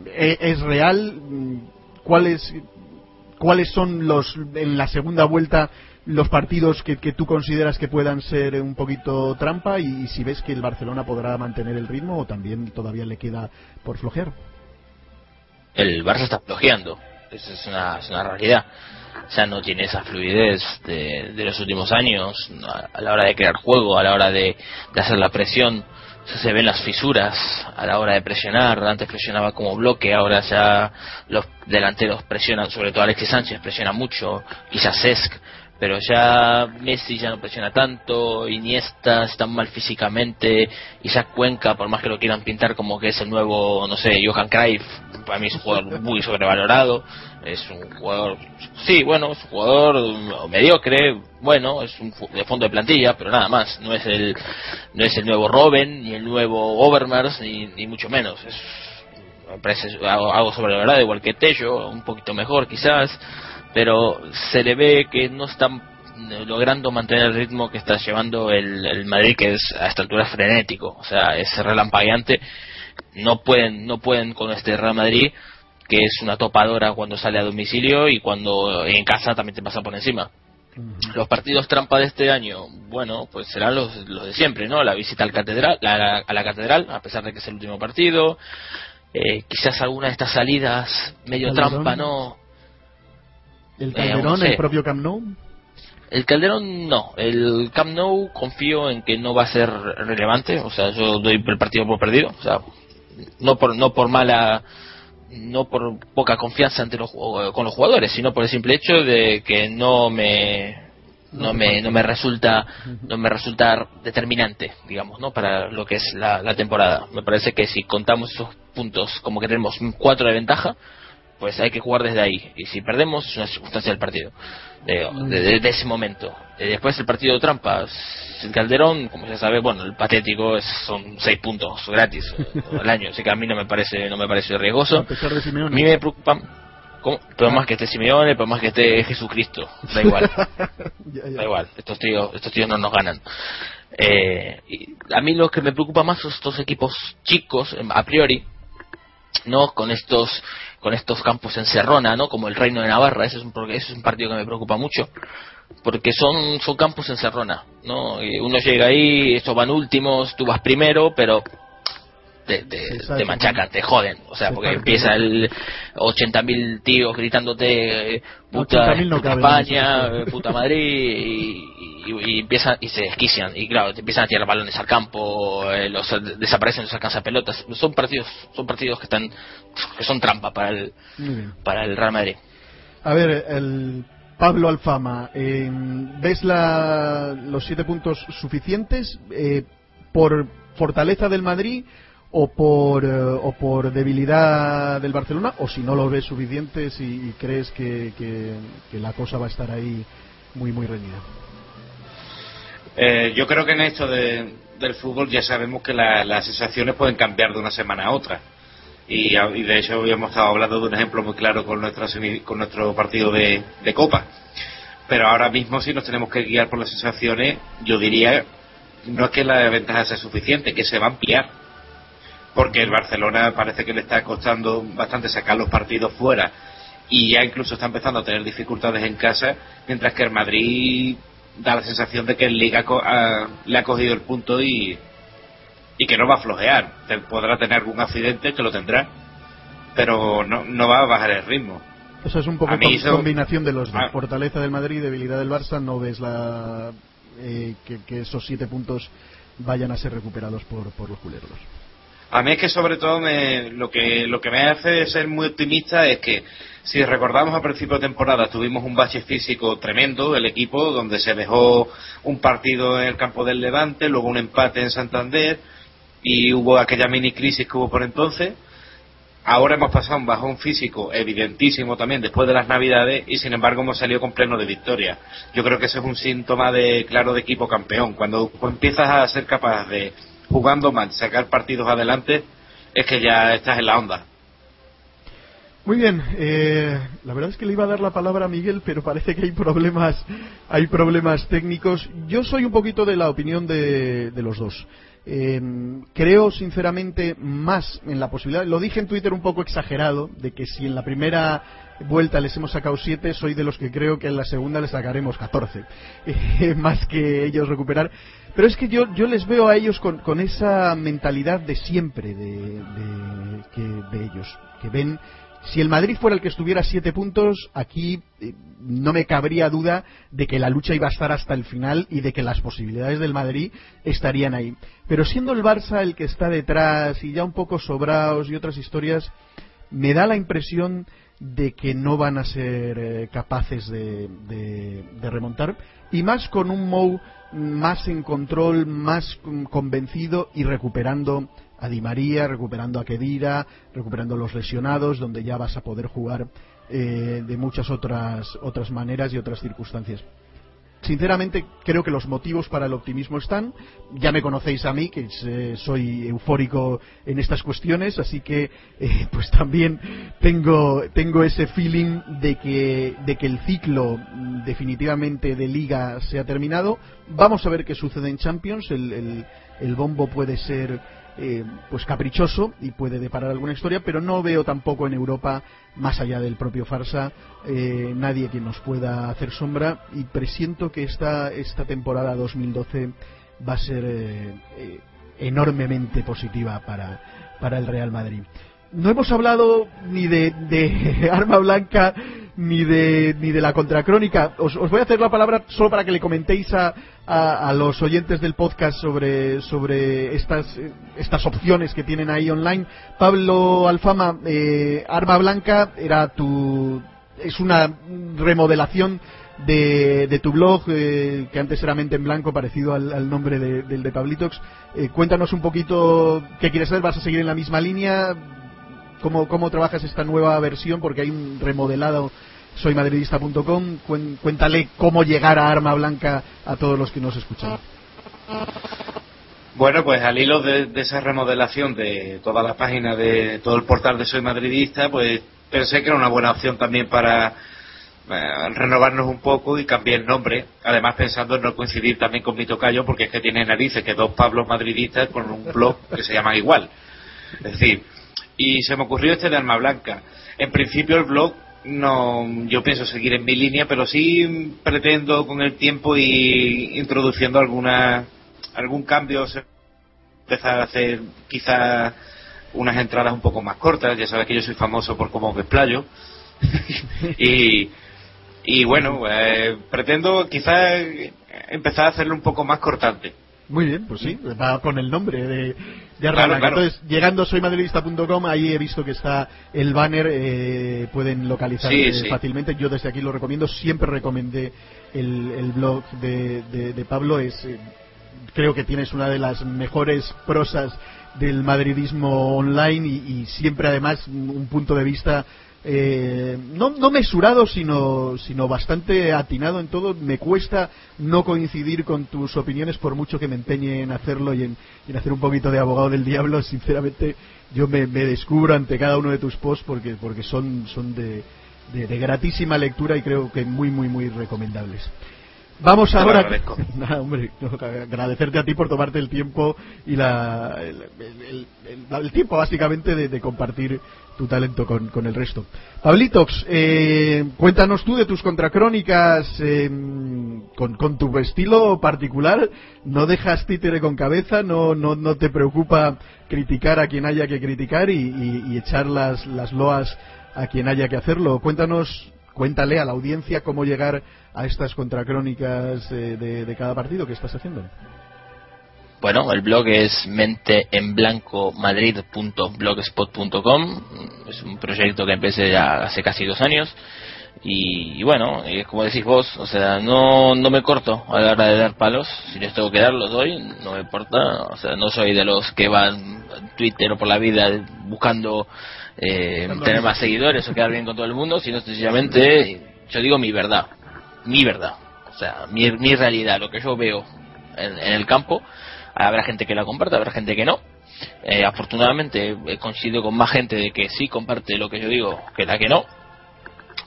eh, es, real. ¿Cuáles, ¿Cuáles son los, en la segunda vuelta, los partidos que, tú consideras que puedan ser un poquito trampa y, si ves que el Barcelona podrá mantener el ritmo o también todavía le queda por flojear? El Barça está flojeando, esa es una, es una realidad ya no tiene esa fluidez de, los últimos años a, la hora de crear juego, a la hora de, hacer la presión. se ven las fisuras a la hora de presionar. Antes presionaba como bloque, ahora ya los delanteros presionan, sobre todo Alexis Sánchez presiona mucho, quizás Cesc pero ya Messi ya no presiona tanto, Iniesta está mal físicamente, Isaac Cuenca, por más que lo quieran pintar como que es el nuevo, no sé, Johan Cruyff, para mí es un jugador muy sobrevalorado, es un jugador, sí, bueno, es un jugador mediocre, bueno, es un de fondo de plantilla, pero nada más, no es el, no es el nuevo Robben, ni el nuevo Overmars, ni, mucho menos, es, me parece algo sobrevalorado, igual que Tello, un poquito mejor quizás, pero se le ve que no está logrando mantener el ritmo que está llevando el, Madrid, que es a esta altura frenético, o sea, es relampagueante. No pueden, no pueden con este Real Madrid, que es una topadora cuando sale a domicilio y cuando en casa también te pasa por encima. Los partidos trampa de este año, bueno, pues serán los, los de siempre, ¿no? La visita al catedral, a la catedral, a pesar de que es el último partido. Eh, quizás alguna de estas salidas medio trampa, ¿no? ¿El eh, Calderón, el propio Camp Nou? El Calderón no. El Camp Nou confío en que no va a ser relevante. O sea, yo doy el partido por perdido. O sea, no por, no por mala no por poca confianza ante los, con los jugadores, sino por el simple hecho de que no me no me no me resulta no me resulta determinante digamos no para lo que es la, la temporada me parece que si contamos esos puntos como que tenemos cuatro de ventaja pues hay que jugar desde ahí. Y si perdemos, es una circunstancia del partido, de, ese momento. Después el partido de trampas, el Calderón, como ya sabe, bueno, el patético es, son seis puntos gratis al año, así que a mí no me parece no me parece riesgoso. A, mí me preocupa, pero más que esté Simeone, pero más que esté Jesucristo, da igual, da igual, estos tíos, estos tíos no nos ganan. Eh, y a mí lo que me preocupa más son estos equipos chicos, a priori, no con estos con estos campos en Serrona, ¿no? Como el Reino de Navarra, ese es un, ese es un partido que me preocupa mucho, porque son, son campos en Serrona, ¿no? uno llega ahí, estos van últimos, tú vas primero, pero te, te, machacan, te joden. O sea, porque empieza el 80.000 tíos gritándote puta, España, puta Madrid y, y, empiezan y se desquician. Y claro, te empiezan a tirar balones al campo, eh, los desaparecen, los alcanza pelotas. Son partidos, son partidos que están que son trampa para el, para el Real Madrid. A ver, el Pablo Alfama, eh, ¿ves la, los siete puntos suficientes eh, por fortaleza del Madrid o por, eh, o por debilidad del Barcelona, o si no lo ves suficiente y, crees que, que, la cosa va a estar ahí muy, muy reñida. Eh, yo creo que en esto de, del fútbol ya sabemos que las sensaciones pueden cambiar de una semana a otra. Y, de hecho habíamos estado hablando de un ejemplo muy claro con nuestro, con nuestro partido de, de Copa. Pero ahora mismo si nos tenemos que guiar por las sensaciones, yo diría no es que la ventaja sea suficiente, que se va a ampliar porque el Barcelona parece que le está costando bastante sacar los partidos fuera y ya incluso está empezando a tener dificultades en casa, mientras que el Madrid da la sensación de que el Liga le ha cogido el punto y, y que no va a flojear. Podrá tener algún accidente, que lo tendrá, pero no, no va a bajar el ritmo. Eso es un poco combinación de los dos. Ah. Fortaleza del Madrid, debilidad del Barça, no ves la, eh, que, esos siete puntos vayan a ser recuperados por, por los culeros. A mí es que sobre todo lo, que, lo que me hace ser muy optimista es que si recordamos a principio de temporada tuvimos un bache físico tremendo del equipo donde se dejó un partido en el campo del Levante, luego un empate en Santander y hubo aquella mini crisis que hubo por entonces. Ahora hemos pasado un bajón físico evidentísimo también después de las Navidades y sin embargo hemos salido con pleno de victoria. Yo creo que ese es un síntoma de claro de equipo campeón. Cuando empiezas a ser capaz de jugando mal, sacar partidos adelante, es que ya estás en la onda. Muy bien, eh, la verdad es que le iba a dar la palabra a Miguel, pero parece que hay problemas, hay problemas técnicos. Yo soy un poquito de la opinión de, los dos. Eh, creo sinceramente más en la posibilidad, lo dije en Twitter un poco exagerado, de que si en la primera vuelta les hemos sacado siete, soy de los que creo que en la segunda les sacaremos 14, eh, más que ellos recuperar. Pero es que yo, yo les veo a ellos con, con esa mentalidad de siempre de, de, que, ellos, que ven si el Madrid fuera el que estuviera a siete puntos, aquí eh, no me cabría duda de que la lucha iba a estar hasta el final y de que las posibilidades del Madrid estarían ahí. Pero siendo el Barça el que está detrás y ya un poco sobrados y otras historias, me da la impresión de que no van a ser eh, capaces de, de, remontar y más con un Mou más en control, más convencido y recuperando a Di María, recuperando a Kedira, recuperando a los lesionados, donde ya vas a poder jugar eh, de muchas otras, otras maneras y otras circunstancias. Sinceramente, creo que los motivos para el optimismo están. Ya me conocéis a mí, que eh, soy eufórico en estas cuestiones, así que eh, pues también tengo, tengo ese feeling de que, de que el ciclo mm, definitivamente de liga se ha terminado. Vamos a ver qué sucede en Champions. el, el bombo puede ser eh, pues caprichoso y puede deparar alguna historia, pero no veo tampoco en Europa, más allá del propio Farsa, eh, nadie que nos pueda hacer sombra y presiento que esta, esta temporada 2012 va a ser eh, enormemente positiva para, para el Real Madrid. No hemos hablado ni de, de Arma Blanca ni de, ni de la contracrónica. Os, voy a hacer la palabra solo para que le comentéis a, a, los oyentes del podcast sobre, sobre estas, estas opciones que tienen ahí online. Pablo Alfama, eh, Arma Blanca era tu, es una remodelación de, de tu blog, eh, que antes era Mente en Blanco, parecido al, nombre del de Pablitox. Eh, cuéntanos un poquito qué quieres hacer, vas a seguir en la misma línea, cómo, cómo trabajas esta nueva versión, porque hay un remodelado soymadridista.com. Cuéntale cómo llegar a Arma Blanca a todos los que nos escuchan. Bueno, pues al hilo de, esa remodelación de toda la página, de todo el portal de Soy Madridista, pues pensé que era una buena opción también para eh, renovarnos un poco y cambiar el nombre. Además, pensando en no coincidir también con mi tocayo, porque es que tiene narices que dos Pablos madridistas con un blog que se llama igual. Es decir, y se me ocurrió este de Arma Blanca. En principio el blog no yo pienso seguir en mi línea, pero sí pretendo con el tiempo y introduciendo alguna algún cambio, empezar a hacer quizás unas entradas un poco más cortas, ya sabes que yo soy famoso por cómo me playo y, y bueno, eh, pretendo quizás empezar a hacerlo un poco más cortante. Muy bien, pues sí, va con el nombre de, de Entonces, llegando a soymadridista.com, ahí he visto que está el banner, eh, pueden localizar fácilmente. Yo desde aquí lo recomiendo, siempre recomendé el, blog de, Pablo, es eh, creo que tienes una de las mejores prosas del madridismo online y siempre además un punto de vista eh, no, no mesurado, sino, sino bastante atinado en todo. Me cuesta no coincidir con tus opiniones por mucho que me empeñe en hacerlo y en, hacer un poquito de abogado del diablo. Sinceramente, yo me, descubro ante cada uno de tus posts porque, porque son, son de, de gratísima lectura y creo que muy, muy, muy recomendables. Vamos ahora. Nada, hombre, agradecerte a ti por tomarte el tiempo y la, el, tiempo básicamente de, compartir tu talento con, con el resto. Pablitox, eh, cuéntanos tú de tus contracrónicas em, con, con, tu estilo particular. No dejas títere con cabeza, no, no, no te preocupa criticar a quien haya que criticar y, y echar las, las loas a quien haya que hacerlo. Cuéntanos cuéntale a la audiencia cómo llegar a estas contracrónicas eh, de, cada partido que estás haciendo. Bueno, el blog es menteenblancomadrid.blogspot.com. Es un proyecto que empecé ya hace casi dos años. Y, bueno, es como decís vos, o sea, no, no me corto a la hora de dar palos. Si les tengo que dar, los doy, no me importa. O sea, no soy de los que van Twitter o por la vida buscando eh, tener más seguidores o quedar bien con todo el mundo, sino sencillamente yo digo mi verdad, mi verdad, o sea, mi, mi realidad, lo que yo veo en, el campo. Habrá gente que la comparte, habrá gente que no. Eh, afortunadamente he coincidido con más gente de que sí comparte lo que yo digo que la que no.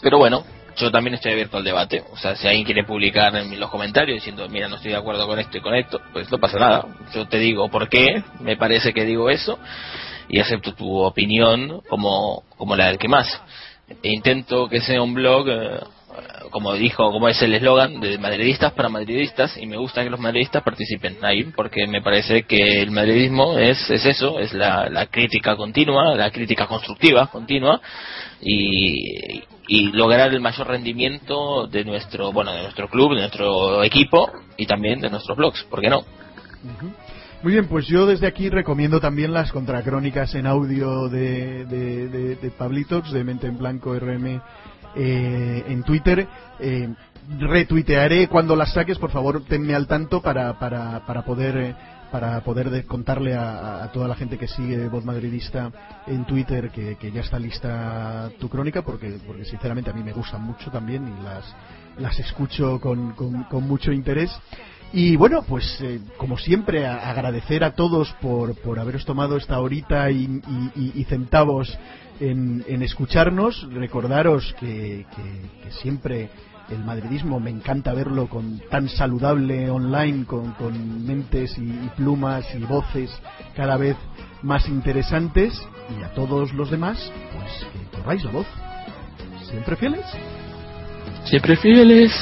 Pero bueno, yo también estoy abierto al debate. O sea, si alguien quiere publicar en los comentarios diciendo, mira, no estoy de acuerdo con esto y con esto, pues no pasa nada. Yo te digo por qué me parece que digo eso y acepto tu opinión como, como la del que más. E intento que sea un blog, eh, como dijo, como es el eslogan, de madridistas para madridistas, y me gusta que los madridistas participen ahí, porque me parece que el madridismo es, es eso, es la, crítica continua, la crítica constructiva continua, y, y lograr el mayor rendimiento de nuestro, bueno, de nuestro club, de nuestro equipo, y también de nuestros blogs, ¿por qué no? Muy bien, pues yo desde aquí recomiendo también las contracrónicas en audio de, de, de, Pablitox, de Mente en Blanco RM eh, en Twitter. Eh, retuitearé cuando las saques, por favor, tenme al tanto para, para, para poder. Para poder contarle a, toda la gente que sigue Voz Madridista en Twitter que, ya está lista tu crónica, porque, porque sinceramente a mí me gustan mucho también y las, las escucho con, con, mucho interés. Y bueno, pues eh, como siempre, agradecer a todos por, por haberos tomado esta horita y, centavos en, en, escucharnos. Recordaros que, que siempre el madridismo me encanta verlo con tan saludable online, con, con mentes y, plumas y voces cada vez más interesantes y a todos los demás, pues que corráis la voz. ¿Siempre fieles? Siempre fieles.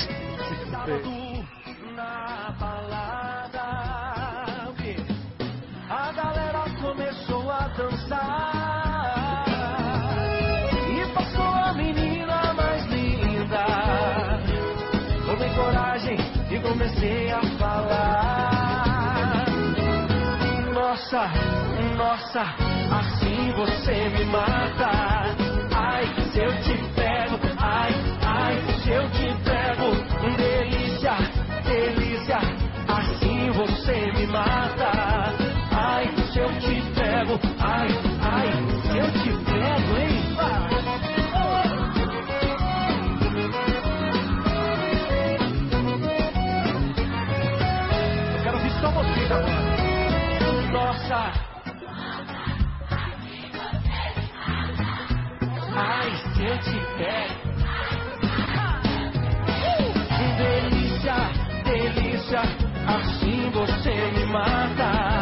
Nossa, assim você me mata. eu te pego. Que delícia, delícia, assim você me mata.